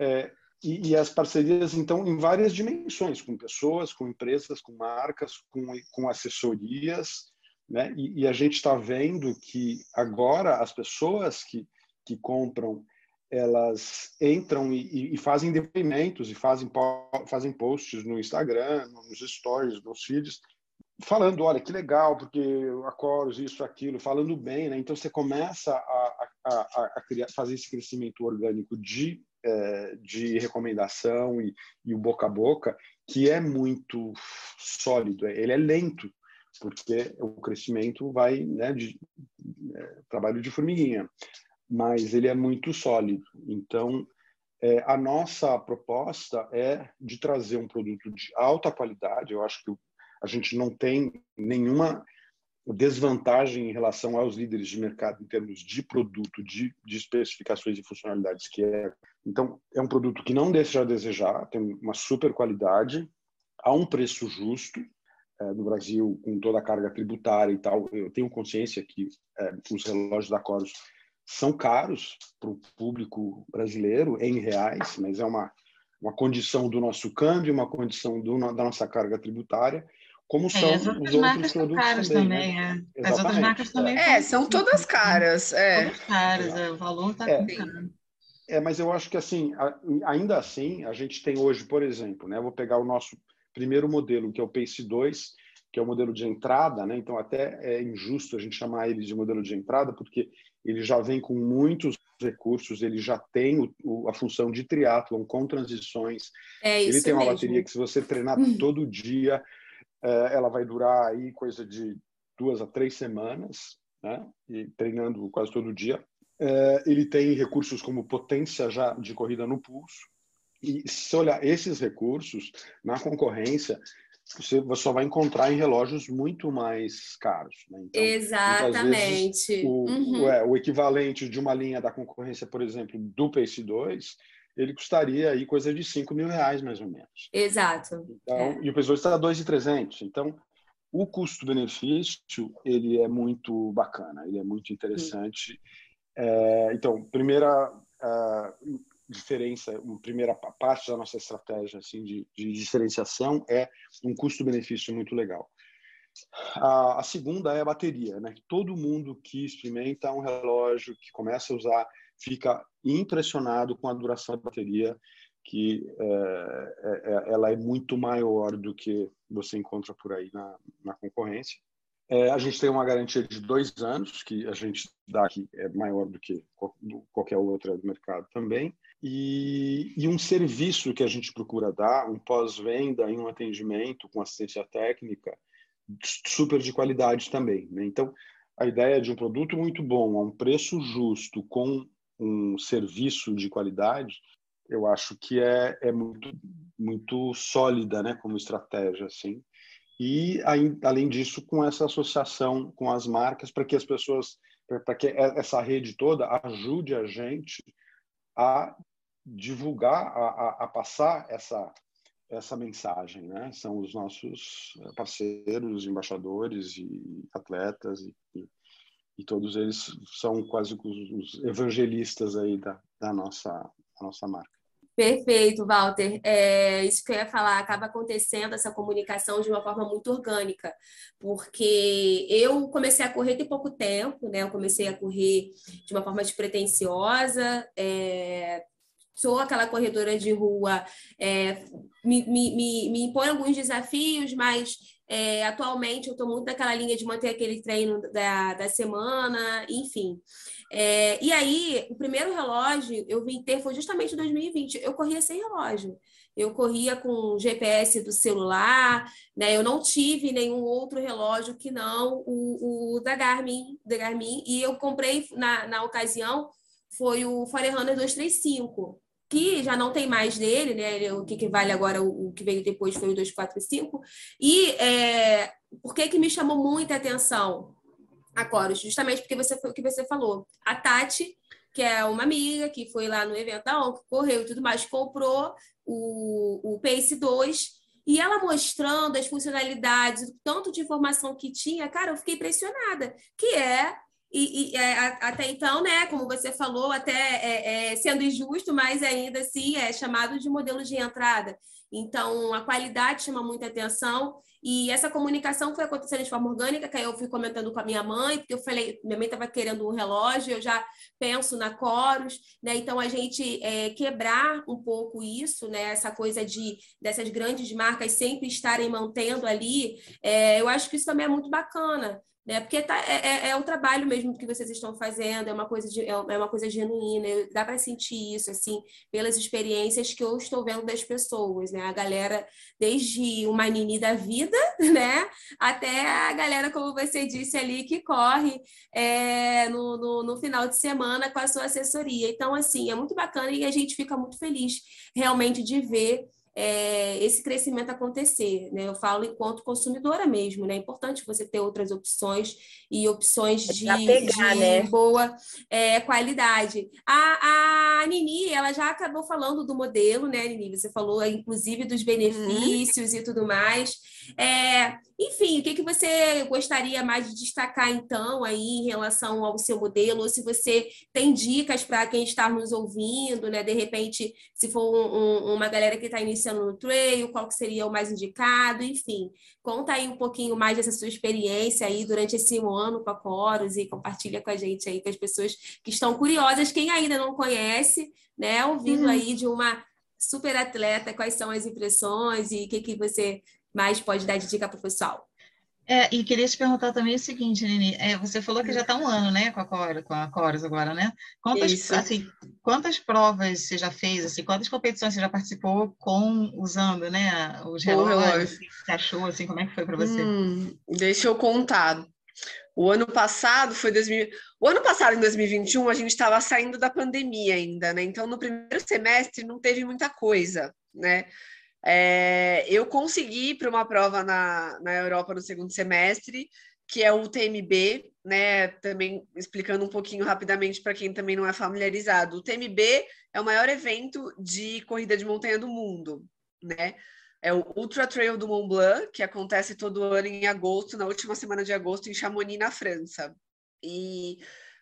é, e, e, as parcerias, então, em várias dimensões, com pessoas, com empresas, com marcas, com, com assessorias, né? E, e a gente está vendo que agora as pessoas que, que compram elas entram e, e, fazem depoimentos e fazem, fazem posts no Instagram, nos stories, nos feeds, falando, olha, que legal, porque a Chorus, isso, aquilo, falando bem, né? Então você começa a, a, a criar, fazer esse crescimento orgânico de, é, de recomendação e, e o boca a boca, que é muito sólido, ele é lento, porque o crescimento vai né, de é, trabalho de formiguinha, mas ele é muito sólido. Então, é, a nossa proposta é de trazer um produto de alta qualidade. Eu acho que a gente não tem nenhuma desvantagem em relação aos líderes de mercado em termos de produto, de, de especificações e funcionalidades que é. Então, é um produto que não deixa a desejar, tem uma super qualidade, a um preço justo, é, no Brasil, com toda a carga tributária e tal. Eu tenho consciência que é, os relógios da Coros são caros para o público brasileiro, em reais, mas é uma, uma condição do nosso câmbio, uma condição do, da nossa carga tributária como é, são é, as outras os outros produtos caras também. também é. As outras marcas também. É, são todas caras. É. Todas caras, é, o valor está é. caro. É, mas eu acho que assim, ainda assim, a gente tem hoje, por exemplo, né, vou pegar o nosso primeiro modelo, que é o Pace 2, que é o modelo de entrada, né? Então até é injusto a gente chamar ele de modelo de entrada, porque ele já vem com muitos recursos, ele já tem o, o, a função de triatlon com transições. É ele tem uma mesmo. bateria que se você treinar todo dia, é, ela vai durar aí coisa de duas a três semanas, né? E treinando quase todo dia. É, ele tem recursos como potência já de corrida no pulso. E se olhar esses recursos na concorrência, você só vai encontrar em relógios muito mais caros. Né? Então, Exatamente. O, uhum. o, é, o, equivalente de uma linha da concorrência, por exemplo, do Pace 2, ele custaria aí coisa de 5 mil reais, mais ou menos. Exato. Então, é. E o Pace 2 está 2,300. Então, o custo-benefício, ele é muito bacana, ele é muito interessante. É, então, primeira uh, diferença, uma primeira parte da nossa estratégia assim, de, de diferenciação é um custo-benefício muito legal. A, a, segunda é a bateria, né? Todo mundo que experimenta um relógio, que começa a usar, fica impressionado com a duração da bateria, que é, é, é, ela é muito maior do que você encontra por aí na, na concorrência. É, a gente tem uma garantia de dois anos, que a gente dá aqui é maior do que qualquer outra do mercado também. E, e um serviço que a gente procura dar, um pós-venda e um atendimento com assistência técnica super de qualidade também. Né? Então, a ideia de um produto muito bom, a um preço justo, com um serviço de qualidade, eu acho que é, é muito, muito sólida né, como estratégia. Assim. E, além disso, com essa associação com as marcas, para que as pessoas, para que essa rede toda ajude a gente a divulgar, a, a, passar essa, essa mensagem, né? São os nossos eh, parceiros, embaixadores e atletas e, e, e todos eles são quase os, os evangelistas aí da, da nossa, da nossa marca. Perfeito, Walter. É, isso que eu ia falar, acaba acontecendo essa comunicação de uma forma muito orgânica, porque eu comecei a correr tem pouco tempo, né? Eu comecei a correr de uma forma despretensiosa, é, sou aquela corredora de rua, é, me, me, me, me impõe alguns desafios, mas é, atualmente eu estou muito naquela linha de manter aquele treino da, da semana, enfim. É, e aí, o primeiro relógio eu vim ter foi justamente em 2020. Eu corria sem relógio. Eu corria com GPS do celular, né? Eu não tive nenhum outro relógio que não o, o da Garmin, da Garmin. E eu comprei na, na ocasião foi o Forerunner 235 que já não tem mais dele, né? O que, que vale agora, o, o, que veio depois foi o 245. E é, por que, que me chamou muita atenção a Chorus? Justamente porque você foi o que você falou. A Tati, que é uma amiga que foi lá no evento da ONU, correu e tudo mais, comprou o, o Pace 2 e ela mostrando as funcionalidades, o tanto de informação que tinha, cara, eu fiquei impressionada, que é e, e é, até então, né, como você falou, até é, é, sendo injusto, mas ainda assim é chamado de modelo de entrada. Então, a qualidade chama muita atenção e essa comunicação foi acontecendo de forma orgânica, que eu fui comentando com a minha mãe, porque eu falei, minha mãe estava querendo um relógio, eu já penso na Coros, né? Então, a gente é, quebrar um pouco isso, né? Essa coisa de dessas grandes marcas sempre estarem mantendo ali, é, eu acho que isso também é muito bacana, né? Porque tá, é, é, é, o trabalho mesmo que vocês estão fazendo, é uma coisa, de, é, é uma coisa genuína, dá para sentir isso, assim, pelas experiências que eu estou vendo das pessoas, né? A galera, desde uma Nini da vida, né? Até a galera, como você disse ali, que corre é, no, no, no final de semana com a sua assessoria. Então, assim, é muito bacana e a gente fica muito feliz realmente de ver é, esse crescimento acontecer. Né? Eu falo enquanto consumidora mesmo, né? É importante você ter outras opções e opções de, pegar, de né? boa é, qualidade. A, a Nini, ela já acabou falando do modelo, né, Nini? Você falou, inclusive, dos benefícios uhum. e tudo mais. É, enfim, o que, que você gostaria mais de destacar, então, aí em relação ao seu modelo? Ou se você tem dicas para quem está nos ouvindo, né? De repente, se for um, um, uma galera que está iniciando no trail, qual que seria o mais indicado? Enfim, conta aí um pouquinho mais dessa sua experiência aí durante esse ano com a Coros e compartilha com a gente aí, com as pessoas que estão curiosas, quem ainda não conhece, né? Ouvindo hum. aí de uma super atleta, quais são as impressões e o que, que você mais pode dar de dica para o pessoal. É, e queria te perguntar também o seguinte, Nini, é, você falou que já está um ano, né, com a Cora, com a Coros agora, né? Quantas, assim, quantas provas você já fez, assim, quantas competições você já participou com usando, né, os relógios? Relógio. O que você achou, assim, como é que foi para você? Hum, deixa eu contar. O ano passado foi 2000... O ano passado, em 2021, a gente estava saindo da pandemia ainda, né? Então, no primeiro semestre não teve muita coisa, né? É, eu consegui para uma prova na, na Europa no segundo semestre, que é o TMB, né? Também explicando um pouquinho rapidamente para quem também não é familiarizado. O TMB é o maior evento de corrida de montanha do mundo, né? É o Ultra Trail do Mont Blanc, que acontece todo ano em agosto, na última semana de agosto, em Chamonix, na França. E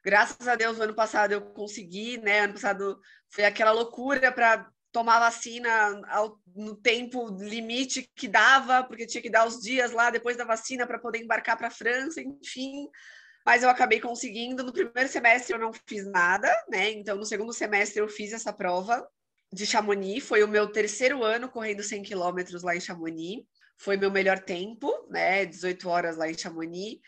graças a Deus, no ano passado eu consegui, né? Ano passado foi aquela loucura para tomar vacina ao, no tempo limite que dava, porque tinha que dar os dias lá depois da vacina para poder embarcar para a França, enfim. Mas eu acabei conseguindo. No primeiro semestre eu não fiz nada, né? Então, no segundo semestre eu fiz essa prova de Chamonix. Foi o meu terceiro ano correndo 100 quilômetros lá em Chamonix. Foi meu melhor tempo, né? 18 horas lá em Chamonix.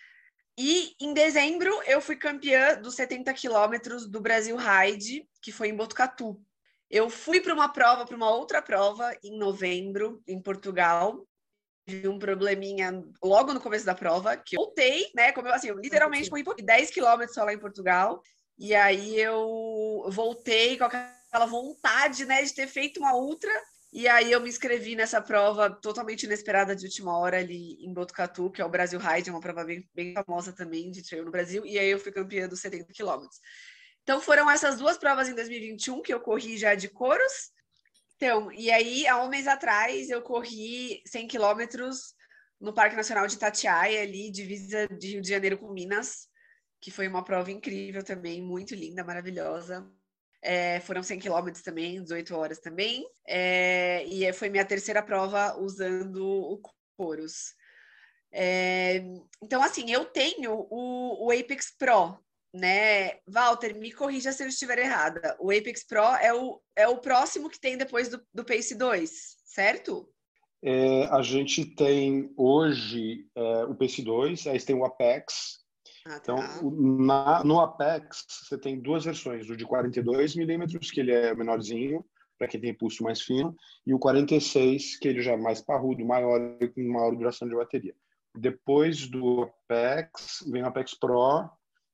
E em dezembro eu fui campeã dos 70 quilômetros do Brasil Ride, que foi em Botucatu. Eu fui para uma prova, para uma outra prova em novembro, em Portugal. Tive um probleminha logo no começo da prova, que eu voltei, né? Como eu, assim, eu literalmente fui 10 quilômetros só lá em Portugal. E aí eu voltei com aquela vontade, né, de ter feito uma ultra. E aí eu me inscrevi nessa prova totalmente inesperada de última hora ali em Botucatu, que é o Brasil Ride, é uma prova bem, bem famosa também de trail no Brasil. E aí eu fui campeã dos 70 quilômetros. Então foram essas duas provas em 2021 que eu corri já de coros. Então, e aí, há um mês atrás, eu corri 100 quilômetros no Parque Nacional de Itatiaia, ali, divisa de Rio de Janeiro com Minas, que foi uma prova incrível também, muito linda, maravilhosa. É, foram 100 quilômetros também, 18 horas também. É, e foi minha terceira prova usando o Coros. É, então, assim, eu tenho o, o Apex Pro, né? Walter, me corrija se eu estiver errada. O Apex Pro é o, é o próximo que tem depois do, do Pace 2, certo? É, a gente tem hoje é, o Pace 2, aí tem o Apex. Ah, tá. Então, na, no Apex, você tem duas versões: o de 42 milímetros, que ele é menorzinho, para quem tem pulso mais fino, e o 46, que ele já é mais parrudo, maior e com maior duração de bateria. Depois do Apex, vem o Apex Pro,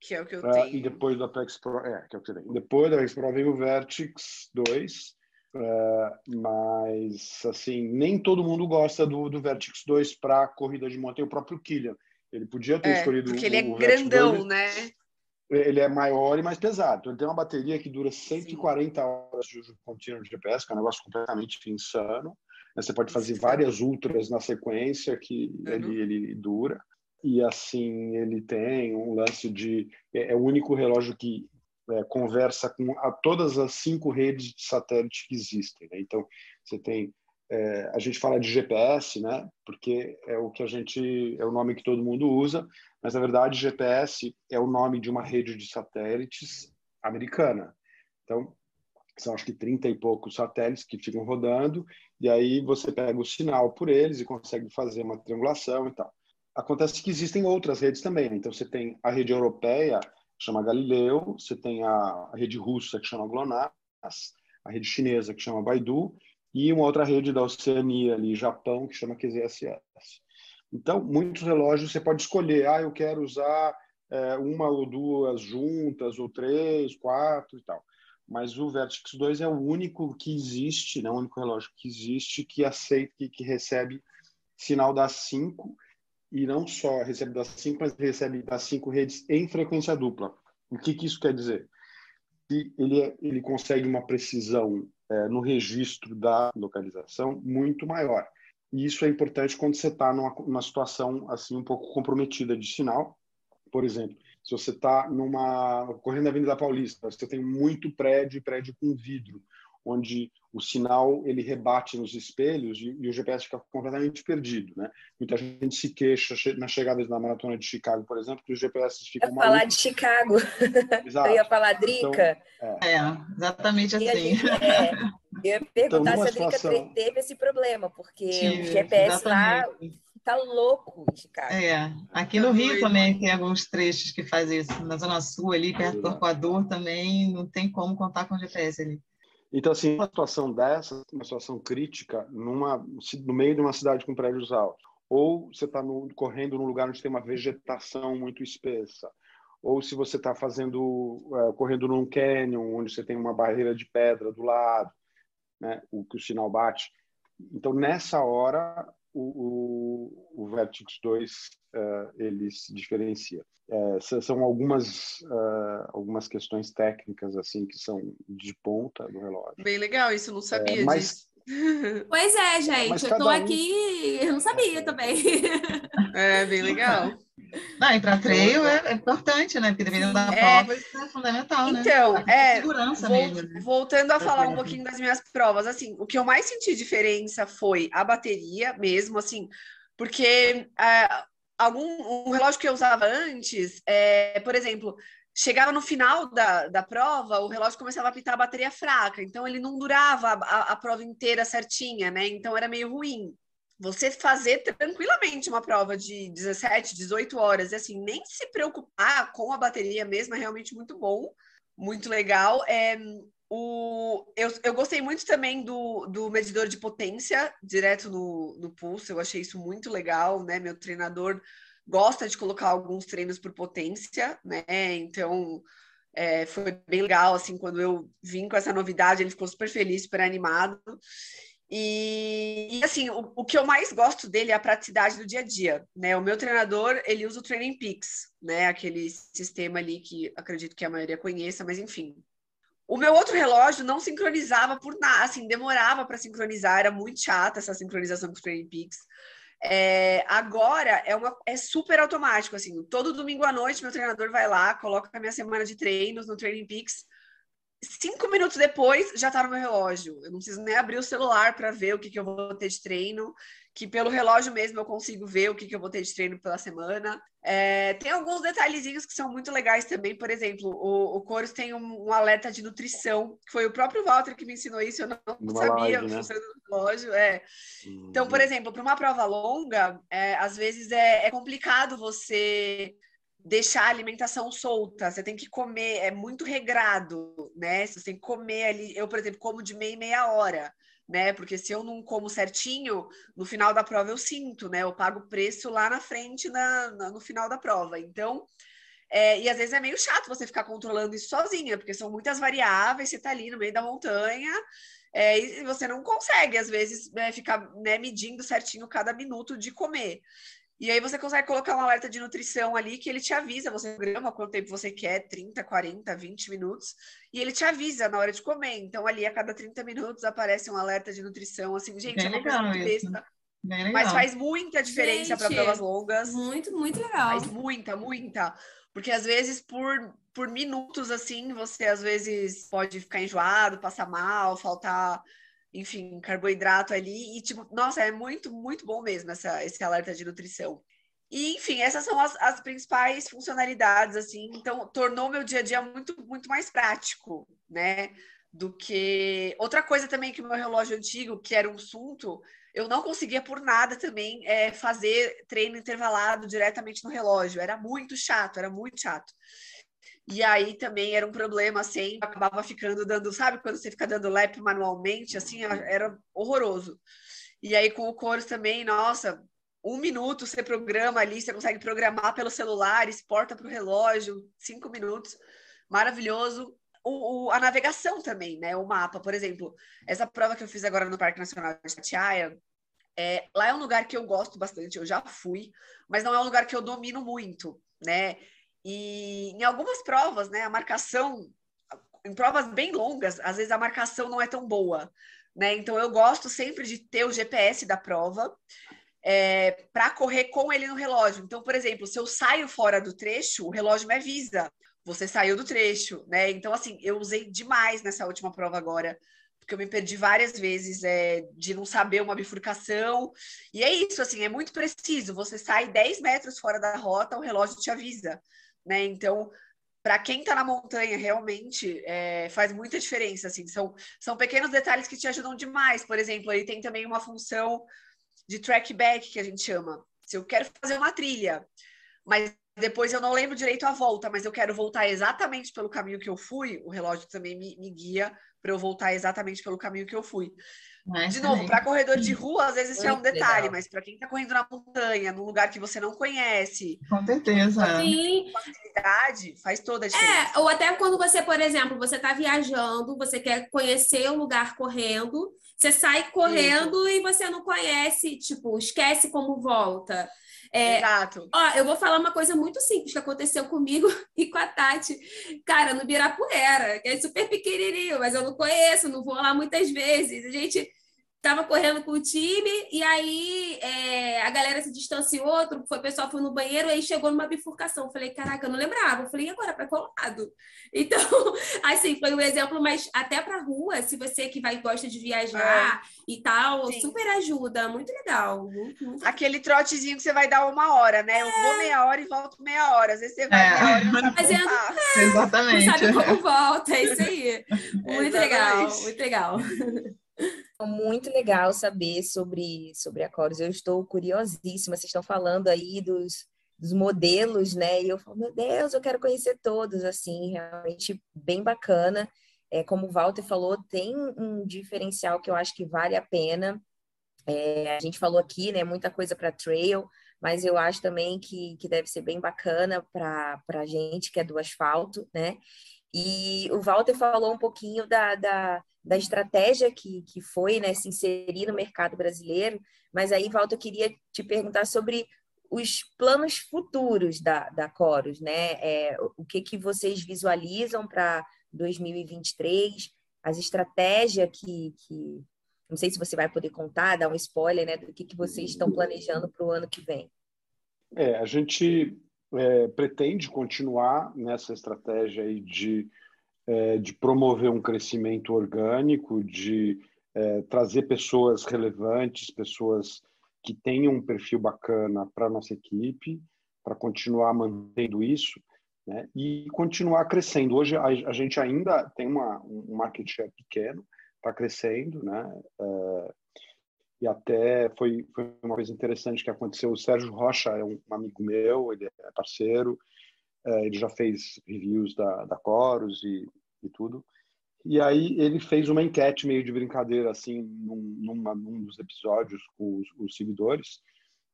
que é o que eu uh, tenho. E depois do Apex Pro, é, que é o que você tem. Depois do Apex Pro veio o Vertix 2, uh, é, mas, assim, nem todo mundo gosta do, do Vertix 2 para corrida de montanha, o próprio Killian. Ele podia ter é, escolhido porque ele é grandão, 2, né? Ele é maior e mais pesado. Então, ele tem uma bateria que dura 140 Sim. horas de uso contínuo de GPS, que é um negócio completamente insano. Você pode fazer várias ultras na sequência que uhum. ele, ele dura. E assim ele tem um lance de é, é o único relógio que é, conversa com a, todas as cinco redes de satélite que existem. Né? Então você tem é, a gente fala de GPS, né? Porque é o que a gente é o nome que todo mundo usa, mas na verdade GPS é o nome de uma rede de satélites americana. Então são acho que 30 e poucos satélites que ficam rodando e aí você pega o sinal por eles e consegue fazer uma triangulação e tal. Acontece que existem outras redes também. Né? Então você tem a rede europeia que chama Galileu, você tem a rede russa que chama GLONASS, a rede chinesa que chama Baidu e uma outra rede da Oceania ali, Japão, que chama QZSS. Então, muitos relógios você pode escolher, ah, eu quero usar é, uma ou duas juntas, ou três, quatro e tal. Mas o Vertix 2 é o único que existe, né, o único relógio que existe que aceita, que, que recebe sinal das cinco, e não só recebe das cinco, mas recebe das cinco redes em frequência dupla. O que, que isso quer dizer? Que ele, é, ele consegue uma precisão é, no registro da localização muito maior. E isso é importante quando você está numa, numa situação assim um pouco comprometida de sinal. Por exemplo, se você está numa correndo a Avenida Paulista, você tem muito prédio prédio com vidro onde o sinal ele rebate nos espelhos e, e, o GPS fica completamente perdido, né? Muita gente se queixa na chegada da maratona de Chicago, por exemplo, que os GPS ficam Eu ia falar de Chicago. Exato. Eu ia falar Drica. Então, é. é. exatamente assim. Gente, é, eu ia perguntar então, se a Drica situação... teve esse problema, porque Tive, o GPS exatamente. lá tá louco em Chicago. É, aqui no Rio também tem alguns trechos que fazem isso. Na Zona Sul, ali, perto do Equador, também não tem como contar com GPS ali. Então, assim, uma situação dessa, uma situação crítica, numa, no meio de uma cidade com prédios altos, ou você está correndo num lugar onde tem uma vegetação muito espessa, ou se você está fazendo é, correndo num canyon onde você tem uma barreira de pedra do lado, né, o que o sinal bate. Então nessa hora o, o, o Vertex 2 uh, é, ele se diferencia. É, são algumas uh, algumas questões técnicas assim que são de ponta do relógio. Bem legal, isso não sabia é, mas, disso. Pois é, gente, eu estou um... aqui, eu não sabia também. É, bem legal. Não, e para treino é, é, importante, né? Porque dependendo da é, prova, isso é fundamental, né? Então, é, segurança vou, mesmo. Né? Voltando a falar um pouquinho das minhas provas, assim, o que eu mais senti diferença foi a bateria mesmo, assim, porque é, algum um relógio que eu usava antes, é, por exemplo, chegava no final da, da prova, o relógio começava a apitar a bateria fraca, então ele não durava a, a, a prova inteira certinha, né? Então era meio ruim você fazer tranquilamente uma prova de 17, 18 horas, e assim, nem se preocupar com a bateria mesmo, é realmente muito bom, muito legal. É, o, eu, eu gostei muito também do, do medidor de potência direto no, no pulso, eu achei isso muito legal, né? Meu treinador gosta de colocar alguns treinos por potência, né? Então. É, foi bem legal, assim, quando eu vim com essa novidade, ele ficou super feliz, super animado. E, e assim, o, o, que eu mais gosto dele é a praticidade do dia a dia, né? O meu treinador, ele usa o Training Peaks, né? Aquele sistema ali que acredito que a maioria conheça, mas enfim. O meu outro relógio não sincronizava por nada, assim, demorava para sincronizar, era muito chata essa sincronização com o Training Peaks. É, agora é, uma, é super automático, assim, todo domingo à noite meu treinador vai lá, coloca a minha semana de treinos no Training Peaks, cinco minutos depois já está no meu relógio. Eu não preciso nem abrir o celular para ver o que, que eu vou ter de treino, que pelo relógio mesmo eu consigo ver o que, que eu vou ter de treino pela semana. É, tem alguns detalhezinhos que são muito legais também, por exemplo, o, o Coros tem um, um, alerta de nutrição, que foi o próprio Walter que me ensinou isso, eu não Numa sabia live, né? no relógio. É. Hum. Então, por exemplo, para uma prova longa, é, às vezes é, é complicado você deixar a alimentação solta, você tem que comer, é muito regrado, né? Você tem que comer ali, eu, por exemplo, como de meia e meia hora, né? Porque se eu não como certinho, no final da prova eu sinto, né? Eu pago preço lá na frente, na, na no final da prova. Então, é, e às vezes é meio chato você ficar controlando isso sozinha, porque são muitas variáveis, você tá ali no meio da montanha, é, e você não consegue, às vezes, né, ficar né, medindo certinho cada minuto de comer. E aí você consegue colocar um alerta de nutrição ali que ele te avisa, você programa quanto tempo você quer, 30, 40, 20 minutos, e ele te avisa na hora de comer. Então ali a cada 30 minutos aparece um alerta de nutrição, assim, gente, é, é uma coisa muito besta, Mas faz muita diferença para provas longas. Muito, muito legal. Faz muita, muita. Porque às vezes, por, por minutos assim, você às vezes pode ficar enjoado, passar mal, faltar, enfim, carboidrato ali. E, tipo, nossa, é muito, muito bom mesmo essa, esse alerta de nutrição. E, enfim, essas são as, as principais funcionalidades, assim. Então, tornou meu dia a dia muito, muito mais prático, né? Do que. Outra coisa também que o meu relógio antigo, que era um Sunto, eu não conseguia por nada também é, fazer treino intervalado diretamente no relógio. Era muito chato, era muito chato. E aí também era um problema, assim, acabava ficando dando, sabe, quando você fica dando lap manualmente, assim, era horroroso. E aí com o Coros também, nossa, um minuto você programa ali, você consegue programar pelo celular, exporta para o relógio, cinco minutos, maravilhoso. O, o, a navegação também, né? O mapa, por exemplo, essa prova que eu fiz agora no Parque Nacional de Tatiaia, é, lá é um lugar que eu gosto bastante, eu já fui, mas não é um lugar que eu domino muito, né? E em algumas provas, né, a marcação, em provas bem longas, às vezes a marcação não é tão boa, né? Então eu gosto sempre de ter o GPS da prova é, para correr com ele no relógio. Então, por exemplo, se eu saio fora do trecho, o relógio me avisa você saiu do trecho, né? Então, assim, eu usei demais nessa última prova agora, porque eu me perdi várias vezes é, de não saber uma bifurcação. E é isso, assim, é muito preciso. Você sai 10 metros fora da rota, o relógio te avisa, né? Então, para quem está na montanha, realmente é, faz muita diferença, assim. São, são pequenos detalhes que te ajudam demais. Por exemplo, ele tem também uma função de trackback, que a gente chama. Se eu quero fazer uma trilha, mas depois eu não lembro direito a volta, mas eu quero voltar exatamente pelo caminho que eu fui. O relógio também me, me guia para eu voltar exatamente pelo caminho que eu fui. Mas, de novo, para corredor de rua, às vezes isso é um detalhe, legal. mas para quem está correndo na montanha, num lugar que você não conhece, com certeza. Sim. facilidade, faz toda a diferença. É, ou até quando você, por exemplo, você está viajando, você quer conhecer o lugar correndo, você sai correndo isso. e você não conhece, tipo, esquece como volta. É, Exato. Ó, eu vou falar uma coisa muito simples que aconteceu comigo e com a Tati. Cara, no Birapuera, que é super pequenininho, mas eu não conheço, não vou lá muitas vezes. A gente tava correndo com o time e aí é, a galera se distanciou, outro foi, o pessoal foi no banheiro, aí chegou numa bifurcação. Falei, caraca, eu não lembrava. Eu falei, e agora para qual lado? Então, assim, foi um exemplo, mas até para rua, se você que vai gosta de viajar é. e tal, Sim. super ajuda, muito legal. Muito, muito... Aquele trotezinho que você vai dar uma hora, né? Eu vou é. meia hora e volto meia hora. Às vezes você vai é. meia hora não Fazendo, é, Exatamente. Não sabe como volta, é isso aí. Muito legal, muito legal. Muito legal saber sobre, sobre a. Eu estou curiosíssima. Vocês estão falando aí dos, dos modelos, né? E eu falo, meu Deus, eu quero conhecer todos, assim, realmente bem bacana. É, como o Walter falou, tem um diferencial que eu acho que vale a pena. É, a gente falou aqui, né? Muita coisa para trail, mas eu acho também que, que deve ser bem bacana para a gente que é do asfalto, né? E o Walter falou um pouquinho da, da da estratégia que, que foi né, se inserir no mercado brasileiro, mas aí, Walter, eu queria te perguntar sobre os planos futuros da, da Coros, né? É, o que, que vocês visualizam para 2023, as estratégias que, que. Não sei se você vai poder contar, dar um spoiler né, do que, que vocês estão planejando para o ano que vem. É, a gente é, pretende continuar nessa estratégia aí de é, de promover um crescimento orgânico, de é, trazer pessoas relevantes, pessoas que tenham um perfil bacana para nossa equipe, para continuar mantendo isso né, e continuar crescendo. Hoje a, a, gente ainda tem uma, um market share pequeno, está crescendo, né? É, e até foi, foi uma coisa interessante que aconteceu. O Sérgio Rocha é um, amigo meu, ele é parceiro, é, ele já fez reviews da, da Chorus e, e tudo. E aí ele fez uma enquete meio de brincadeira, assim, num, numa, num dos episódios com os, os, seguidores,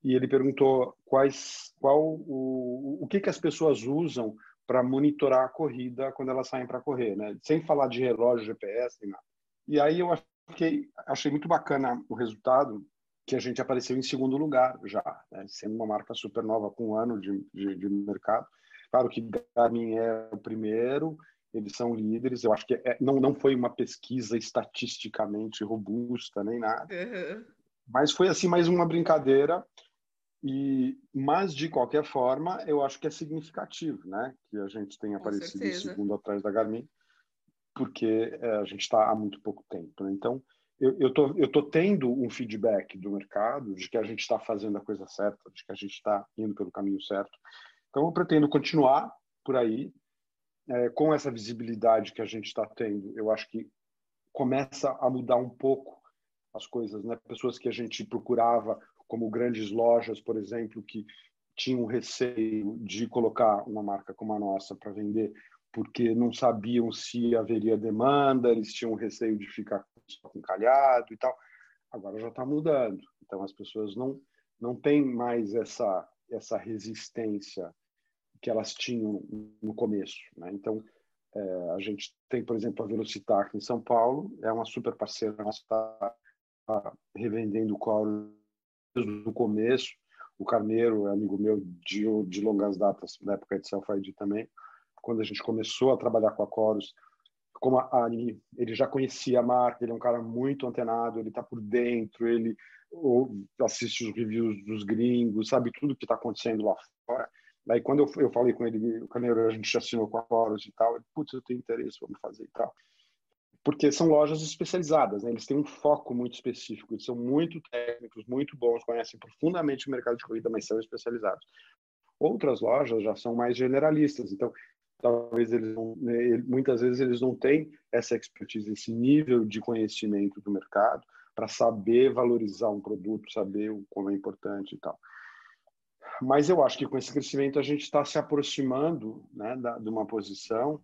e ele perguntou quais, qual o, o que, que as pessoas usam para monitorar a corrida quando elas saem para correr, né? Sem falar de relógio, GPS, nem nada. E aí eu achei, achei muito bacana o resultado, que a gente apareceu em segundo lugar já, né? sendo uma marca super nova com um ano de, de, de mercado. Claro que Garmin é o primeiro, eles são líderes. Eu acho que é, não, não foi uma pesquisa estatisticamente robusta nem nada. Uhum. Mas foi assim mais uma brincadeira e mas de qualquer forma eu acho que é significativo, né, que a gente tenha Com aparecido certeza. em segundo atrás da Garmin, porque é, a gente está há muito pouco tempo. Né? Então eu, tô eu tendo um feedback do mercado de que a gente está fazendo a coisa certa, de que a gente está indo pelo caminho certo. Então eu pretendo continuar por aí é, com essa visibilidade que a gente está tendo. Eu acho que começa a mudar um pouco as coisas, né? Pessoas que a gente procurava como grandes lojas, por exemplo, que tinham receio de colocar uma marca como a nossa para vender, porque não sabiam se haveria demanda, eles tinham receio de ficar encalhado e tal. Agora já está mudando. Então as pessoas não não têm mais essa essa resistência que elas tinham no começo. Né? Então é, a gente tem, por exemplo, a Velocitar em São Paulo, é uma super parceira nossa, está tá revendendo o Coro desde o começo. O Carneiro é amigo meu de, de longas datas, da época de Self-ID também. Quando a gente começou a trabalhar com a Coros, como a Ani, ele já conhecia a marca, ele é um cara muito antenado, ele está por dentro, ele assiste os reviews dos gringos, sabe tudo que está acontecendo lá fora. Daí, quando eu, eu falei com ele, o Carneiro, a gente assinou com a Coros e tal, ele, putz, eu tenho interesse, vamos fazer e tal porque são lojas especializadas, né? eles têm um foco muito específico, eles são muito técnicos, muito bons, conhecem profundamente o mercado de corrida, mas são especializados. Outras lojas já são mais generalistas, então talvez eles não, né, muitas vezes eles não têm essa expertise, esse nível de conhecimento do mercado para saber valorizar um produto, saber como é importante e tal. Mas eu acho que com esse crescimento a gente está se aproximando né, da, de uma posição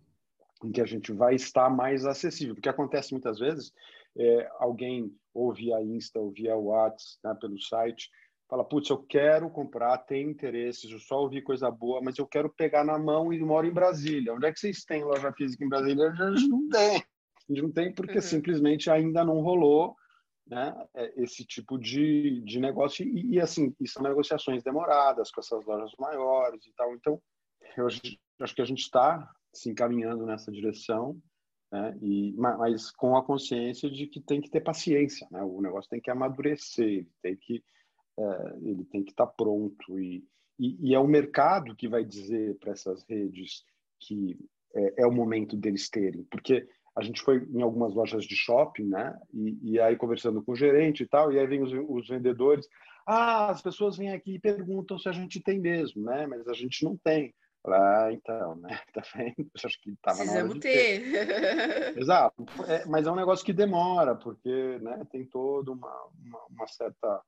em que a gente vai estar mais acessível. Porque acontece muitas vezes, é, alguém ou via Insta ou via WhatsApp, né, pelo site, fala, putz, eu quero comprar, tenho interesses, eu só ouvi coisa boa, mas eu quero pegar na mão e moro em Brasília. Onde é que vocês têm loja física em Brasília? A gente não tem. A gente não tem porque uhum. simplesmente ainda não rolou né, é, esse tipo de, de negócio. E, e, assim, e são negociações demoradas com essas lojas maiores e tal. Então, eu acho que a gente está se encaminhando nessa direção, né? e, mas com a consciência de que tem que ter paciência, né? o negócio tem que amadurecer, tem que é, ele tem que estar tá pronto e, e, e, é o mercado que vai dizer para essas redes que é, é, o momento deles terem, porque a gente foi em algumas lojas de shopping, né? E, e aí conversando com o gerente e tal, e aí vem os, os vendedores, ah, as pessoas vêm aqui e perguntam se a gente tem mesmo, né? Mas a gente não tem. Ah, então, né? Tá vendo? Acho que tava Precisamos ter. ter. Exato. É, mas é um negócio que demora, porque né, tem toda uma, uma, uma certa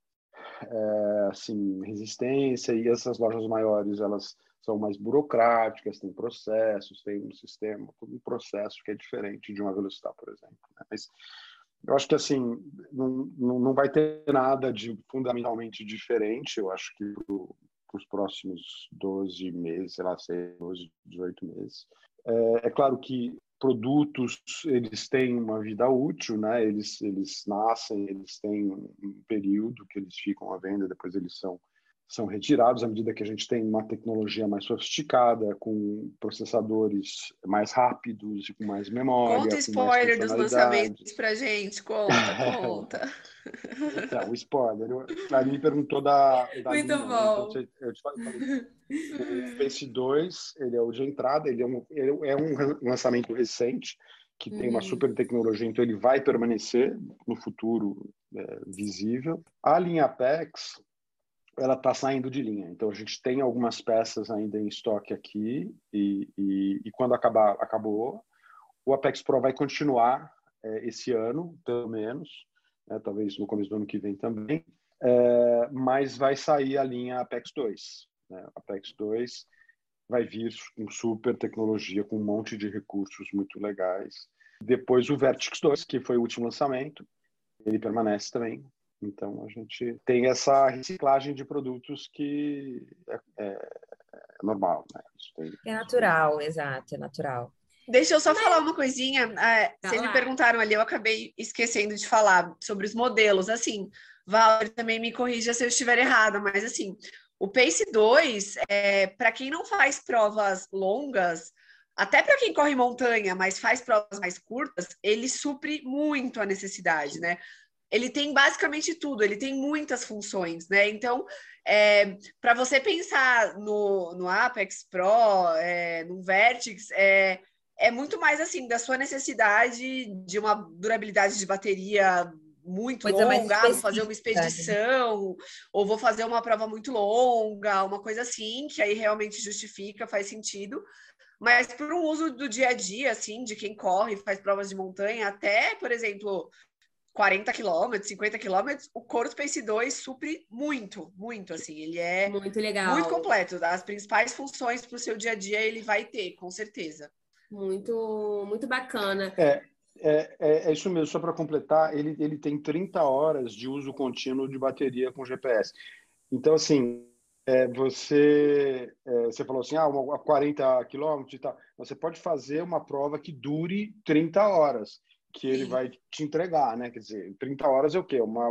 é, assim, resistência e essas lojas maiores, elas são mais burocráticas, têm processos, tem um sistema, um processo que é diferente de uma velocidade, por exemplo. Né? Mas eu acho que assim não, não vai ter nada de fundamentalmente diferente. Eu acho que para os próximos 12 meses, sei lá, 6, 12, 18 meses. É, é, claro que produtos eles têm uma vida útil, né? Eles eles nascem, eles têm um período que eles ficam à venda, depois eles são são retirados à medida que a gente tem uma tecnologia mais sofisticada, com processadores mais rápidos e com mais memória. Conta spoiler dos lançamentos para gente, conta, conta. então, o spoiler. A me perguntou da. da Muito linha, bom. Né? Então, eu te falei, o Face 2, ele é o de entrada, ele é um, ele é um lançamento recente, que tem uma uhum. super tecnologia, então ele vai permanecer no futuro é, visível. A linha Apex, ela está saindo de linha. Então a gente tem algumas peças ainda em estoque aqui e, e, e quando acabar acabou, o Apex Pro vai continuar é, esse ano, pelo menos, né, talvez no começo do ano que vem também, é, mas vai sair a linha Apex 2. Né? Apex 2 vai vir com super tecnologia, com um monte de recursos muito legais. Depois o Vertex 2, que foi o último lançamento, ele permanece também então, a gente tem essa reciclagem de produtos que é, é, é normal. Né? Tem... É natural, exato, é natural. Deixa eu só falar uma coisinha. É, vocês me perguntaram ali, eu acabei esquecendo de falar sobre os modelos. Assim, Val, também me corrija se eu estiver errada, mas assim, o Pace 2, é, para quem não faz provas longas, até para quem corre montanha, mas faz provas mais curtas, ele supre muito a necessidade, né? Ele tem basicamente tudo, ele tem muitas funções, né? Então, é, para você pensar no, no Apex Pro, é, no Vertex, é, é muito mais assim da sua necessidade de uma durabilidade de bateria muito coisa longa, ah, vou fazer uma expedição, ou vou fazer uma prova muito longa, uma coisa assim, que aí realmente justifica, faz sentido. Mas para um uso do dia a dia, assim, de quem corre, faz provas de montanha, até, por exemplo, 40 quilômetros, 50 quilômetros, o Coro Space 2 supre muito, muito, assim, ele é muito legal, muito completo. As principais funções para o seu dia a dia ele vai ter, com certeza. Muito, muito bacana. É, é, é, é isso mesmo, só para completar, ele, ele tem 30 horas de uso contínuo de bateria com GPS. Então, assim, é, você, é, você falou assim, ah, uma, 40 quilômetros e tal. Você pode fazer uma prova que dure 30 horas, que ele vai te entregar, né? Quer dizer, 30 horas é o quê? Uma,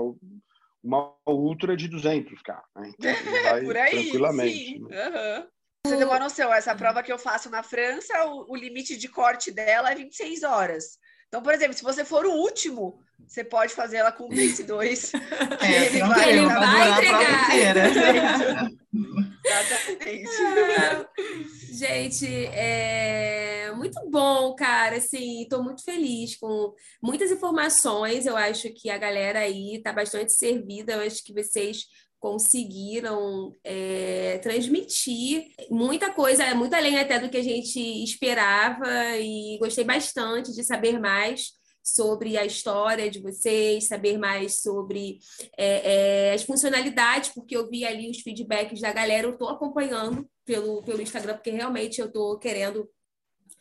uma ultra de 200, cara. Né? Então, vai Por aí, tranquilamente. Sim. Né? Uhum. Você tem uma noção, essa prova que eu faço na França, o, o limite de corte dela é 26 horas. Então, por exemplo, se você for o último, você pode fazer ela com o Pace 2. É, ele vai, ele vai entregar. Exatamente. Gente, é muito bom, cara. Assim, estou muito feliz com muitas informações. Eu acho que a galera aí está bastante servida. Eu acho que vocês conseguiram é, transmitir muita coisa, muito além até do que a gente esperava, e gostei bastante de saber mais sobre a história de vocês, saber mais sobre é, é, as funcionalidades, porque eu vi ali os feedbacks da galera, eu estou acompanhando pelo, pelo Instagram, porque realmente eu estou querendo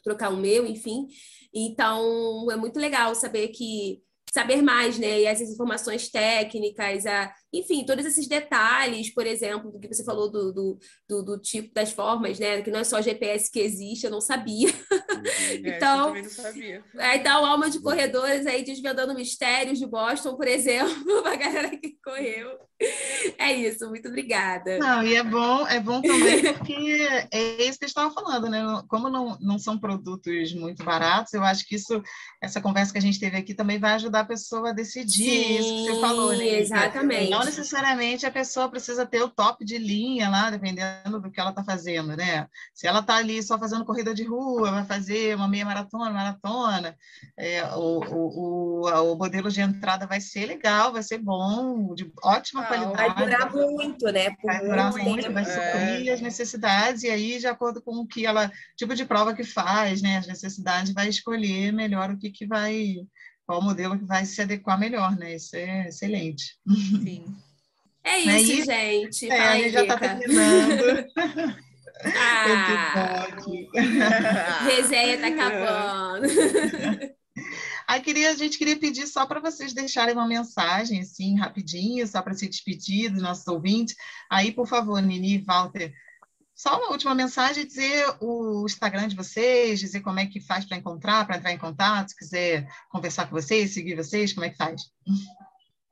trocar o meu, enfim. Então, é muito legal saber que saber mais, né? E essas informações técnicas, a, enfim, todos esses detalhes, por exemplo, do que você falou do, do, do, do tipo das formas, né? Que não é só GPS que existe, eu não sabia. Então, é, não sabia. É, então, alma de corredores aí desvendando mistérios de Boston, por exemplo, a galera que correu. É isso, muito obrigada. Não, e é bom, é bom também porque é isso que eu estava falando, né? Como não, não são produtos muito baratos, eu acho que isso, essa conversa que a gente teve aqui também vai ajudar a pessoa a decidir Sim, isso que você falou, né? Exatamente. Não necessariamente a pessoa precisa ter o top de linha lá, dependendo do que ela está fazendo, né? Se ela está ali só fazendo corrida de rua, vai fazer uma meia maratona, maratona, é, o, o, o, o modelo de entrada vai ser legal, vai ser bom, de ótima qualidade. Vai durar muito, né? Por vai durar muito, muito vai suprir é. as necessidades, e aí, de acordo com o que ela, tipo de prova que faz, né? As necessidades, vai escolher melhor o que, que vai, qual modelo que vai se adequar melhor, né? Isso é excelente. Sim. É isso, é isso? gente. É, a gente já está terminando. Ah, resenha tá acabando. Aí queria, a gente queria pedir só para vocês deixarem uma mensagem, assim, rapidinho, só para se despedir dos nossos ouvintes. Aí, por favor, Nini e Walter, só uma última mensagem, dizer o Instagram de vocês, dizer como é que faz para encontrar, para entrar em contato, se quiser conversar com vocês, seguir vocês, como é que faz?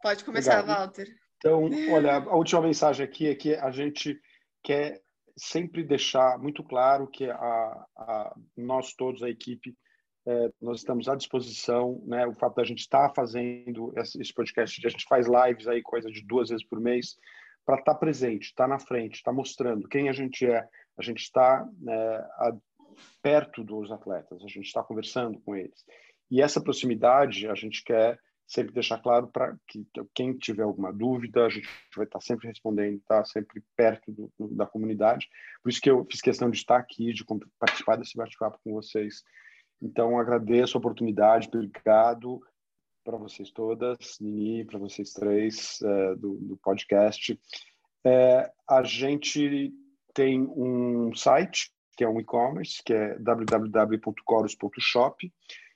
Pode começar, Legal. Walter. Então, olha, a última mensagem aqui é que a gente quer sempre deixar muito claro que a, a nós todos, a equipe, é, nós estamos à disposição, né? O fato da gente estar fazendo esse podcast, a gente faz lives aí, coisa de duas vezes por mês, para estar tá presente, estar tá na frente, estar tá mostrando quem a gente é. A gente está né, perto dos atletas, a gente está conversando com eles. E essa proximidade a gente quer sempre deixar claro para que quem tiver alguma dúvida, a gente vai estar sempre respondendo, estar sempre perto do, da comunidade. Por isso que eu fiz questão de estar aqui, de participar desse bate-papo com vocês. Então, agradeço a oportunidade, obrigado para vocês todas, Nini, para vocês três é, do, do, podcast. É, a gente tem um site, que é um e-commerce, que é www.coros.shop.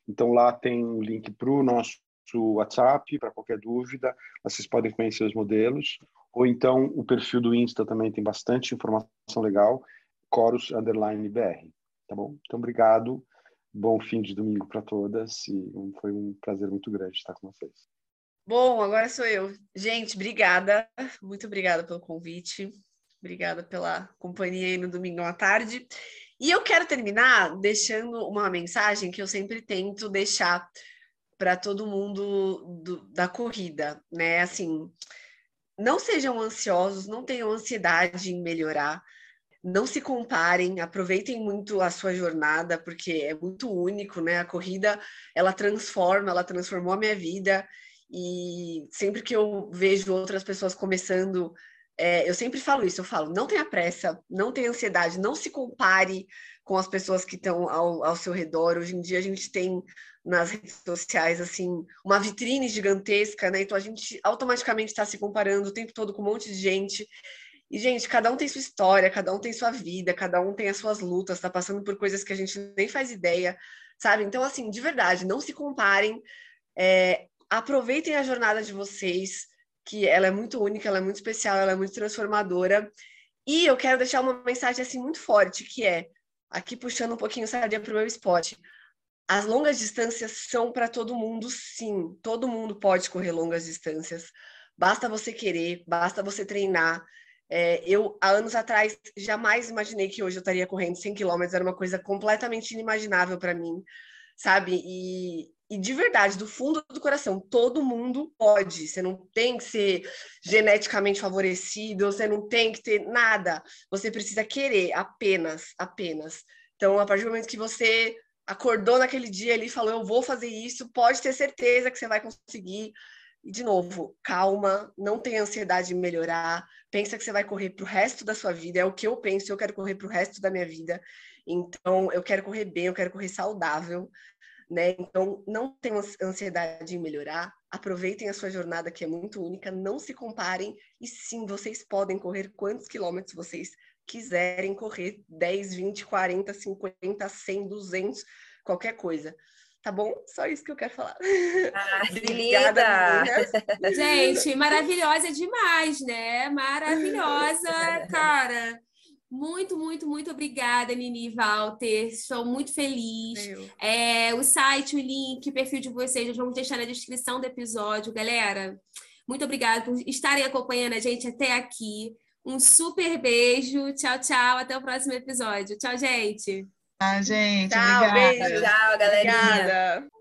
Então, lá tem um link para o nosso WhatsApp, para qualquer dúvida, vocês podem conhecer os modelos. Ou então, o perfil do Insta também tem bastante informação legal, Coros Underline BR. Tá bom? Então, obrigado bom fim de domingo para todas e foi um prazer muito grande estar com vocês. Bom, agora sou eu. Gente, obrigada, muito obrigada pelo convite, obrigada pela companhia aí no domingo à tarde. E eu quero terminar deixando uma mensagem que eu sempre tento deixar para todo mundo do, da corrida, né? Assim, não sejam ansiosos, não tenham ansiedade em melhorar, não se comparem, aproveitem muito a sua jornada, porque é muito único, né? A corrida, ela transforma, ela transformou a minha vida, e sempre que eu vejo outras pessoas começando, é, eu sempre falo isso, eu falo, não tenha pressa, não tenha ansiedade, não se compare com as pessoas que estão ao, ao seu redor. Hoje em dia a gente tem nas redes sociais, assim, uma vitrine gigantesca, né? Então a gente automaticamente está se comparando o tempo todo com um monte de gente. E, gente, cada um tem sua história, cada um tem sua vida, cada um tem as suas lutas, está passando por coisas que a gente nem faz ideia, sabe? Então, assim, de verdade, não se comparem, é, aproveitem a jornada de vocês, que ela é muito única, ela é muito especial, ela é muito transformadora. E eu quero deixar uma mensagem, assim, muito forte, que é, aqui puxando um pouquinho sardinha para o meu esporte, as longas distâncias são para todo mundo, sim. Todo mundo pode correr longas distâncias. Basta você querer, basta você treinar. É, eu, há anos atrás, jamais imaginei que hoje eu estaria correndo 100 quilômetros. Era uma coisa completamente inimaginável para mim, sabe? E, e de verdade, do fundo do coração, todo mundo pode. Você não tem que ser geneticamente favorecido, você não tem que ter nada. Você precisa querer apenas, apenas. Então, a partir do momento que você acordou naquele dia ali e falou: Eu vou fazer isso, pode ter certeza que você vai conseguir. E, de novo, calma, não tenha ansiedade de melhorar, pensa que você vai correr para o resto da sua vida. É o que eu penso, eu quero correr para o resto da minha vida. Então, eu quero correr bem, eu quero correr saudável. Né? Então, não tenham ansiedade em melhorar, aproveitem a sua jornada que é muito única, não se comparem e sim, vocês podem correr quantos quilômetros vocês quiserem correr 10, 20, 40, 50, 100, 200, qualquer coisa. Tá bom? Só isso que eu quero falar. Ah, Obrigada. Gente, maravilhosa demais, né? Maravilhosa, cara. Muito, muito, muito obrigada, Nini e Walter. Estou muito feliz. É, o site, o link, o perfil de vocês, nós vamos deixar na descrição do episódio, galera. Muito obrigada por estarem acompanhando a gente até aqui. Um super beijo. Tchau, tchau. Até o próximo episódio. Tchau, gente. Tchau, gente. Tchau, obrigada. beijo. Tchau, galerinha. Obrigada.